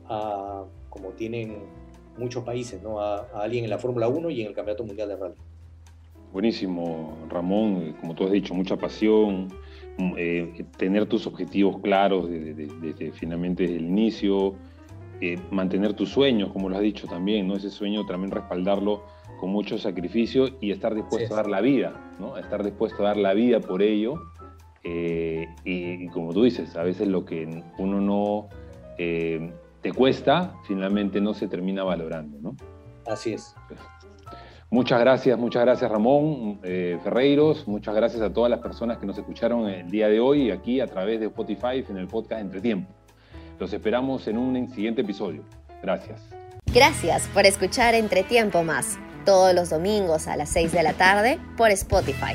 a, como tienen muchos países, ¿no? A, alguien en la Fórmula 1 y en el Campeonato Mundial de Rally. Buenísimo, Ramón, como tú has dicho, mucha pasión, mm, eh, tener tus objetivos claros desde, finalmente desde el inicio, eh, mantener tus sueños, como lo has dicho también, ¿no? Ese sueño también respaldarlo con mucho sacrificio y estar dispuesto a dar la vida, ¿no? Estar dispuesto a dar la vida por ello. Eh, y, como tú dices, a veces lo que uno no te cuesta, finalmente no se termina valorando, ¿no? Así es. Muchas gracias, muchas gracias Ramón eh, Ferreiros, muchas gracias a todas las personas que nos escucharon el día de hoy aquí a través de Spotify en el podcast Entre Tiempo. Los esperamos en un siguiente episodio. Gracias. Gracias por escuchar Entre Tiempo Más, todos los domingos a las 6 de la tarde por Spotify.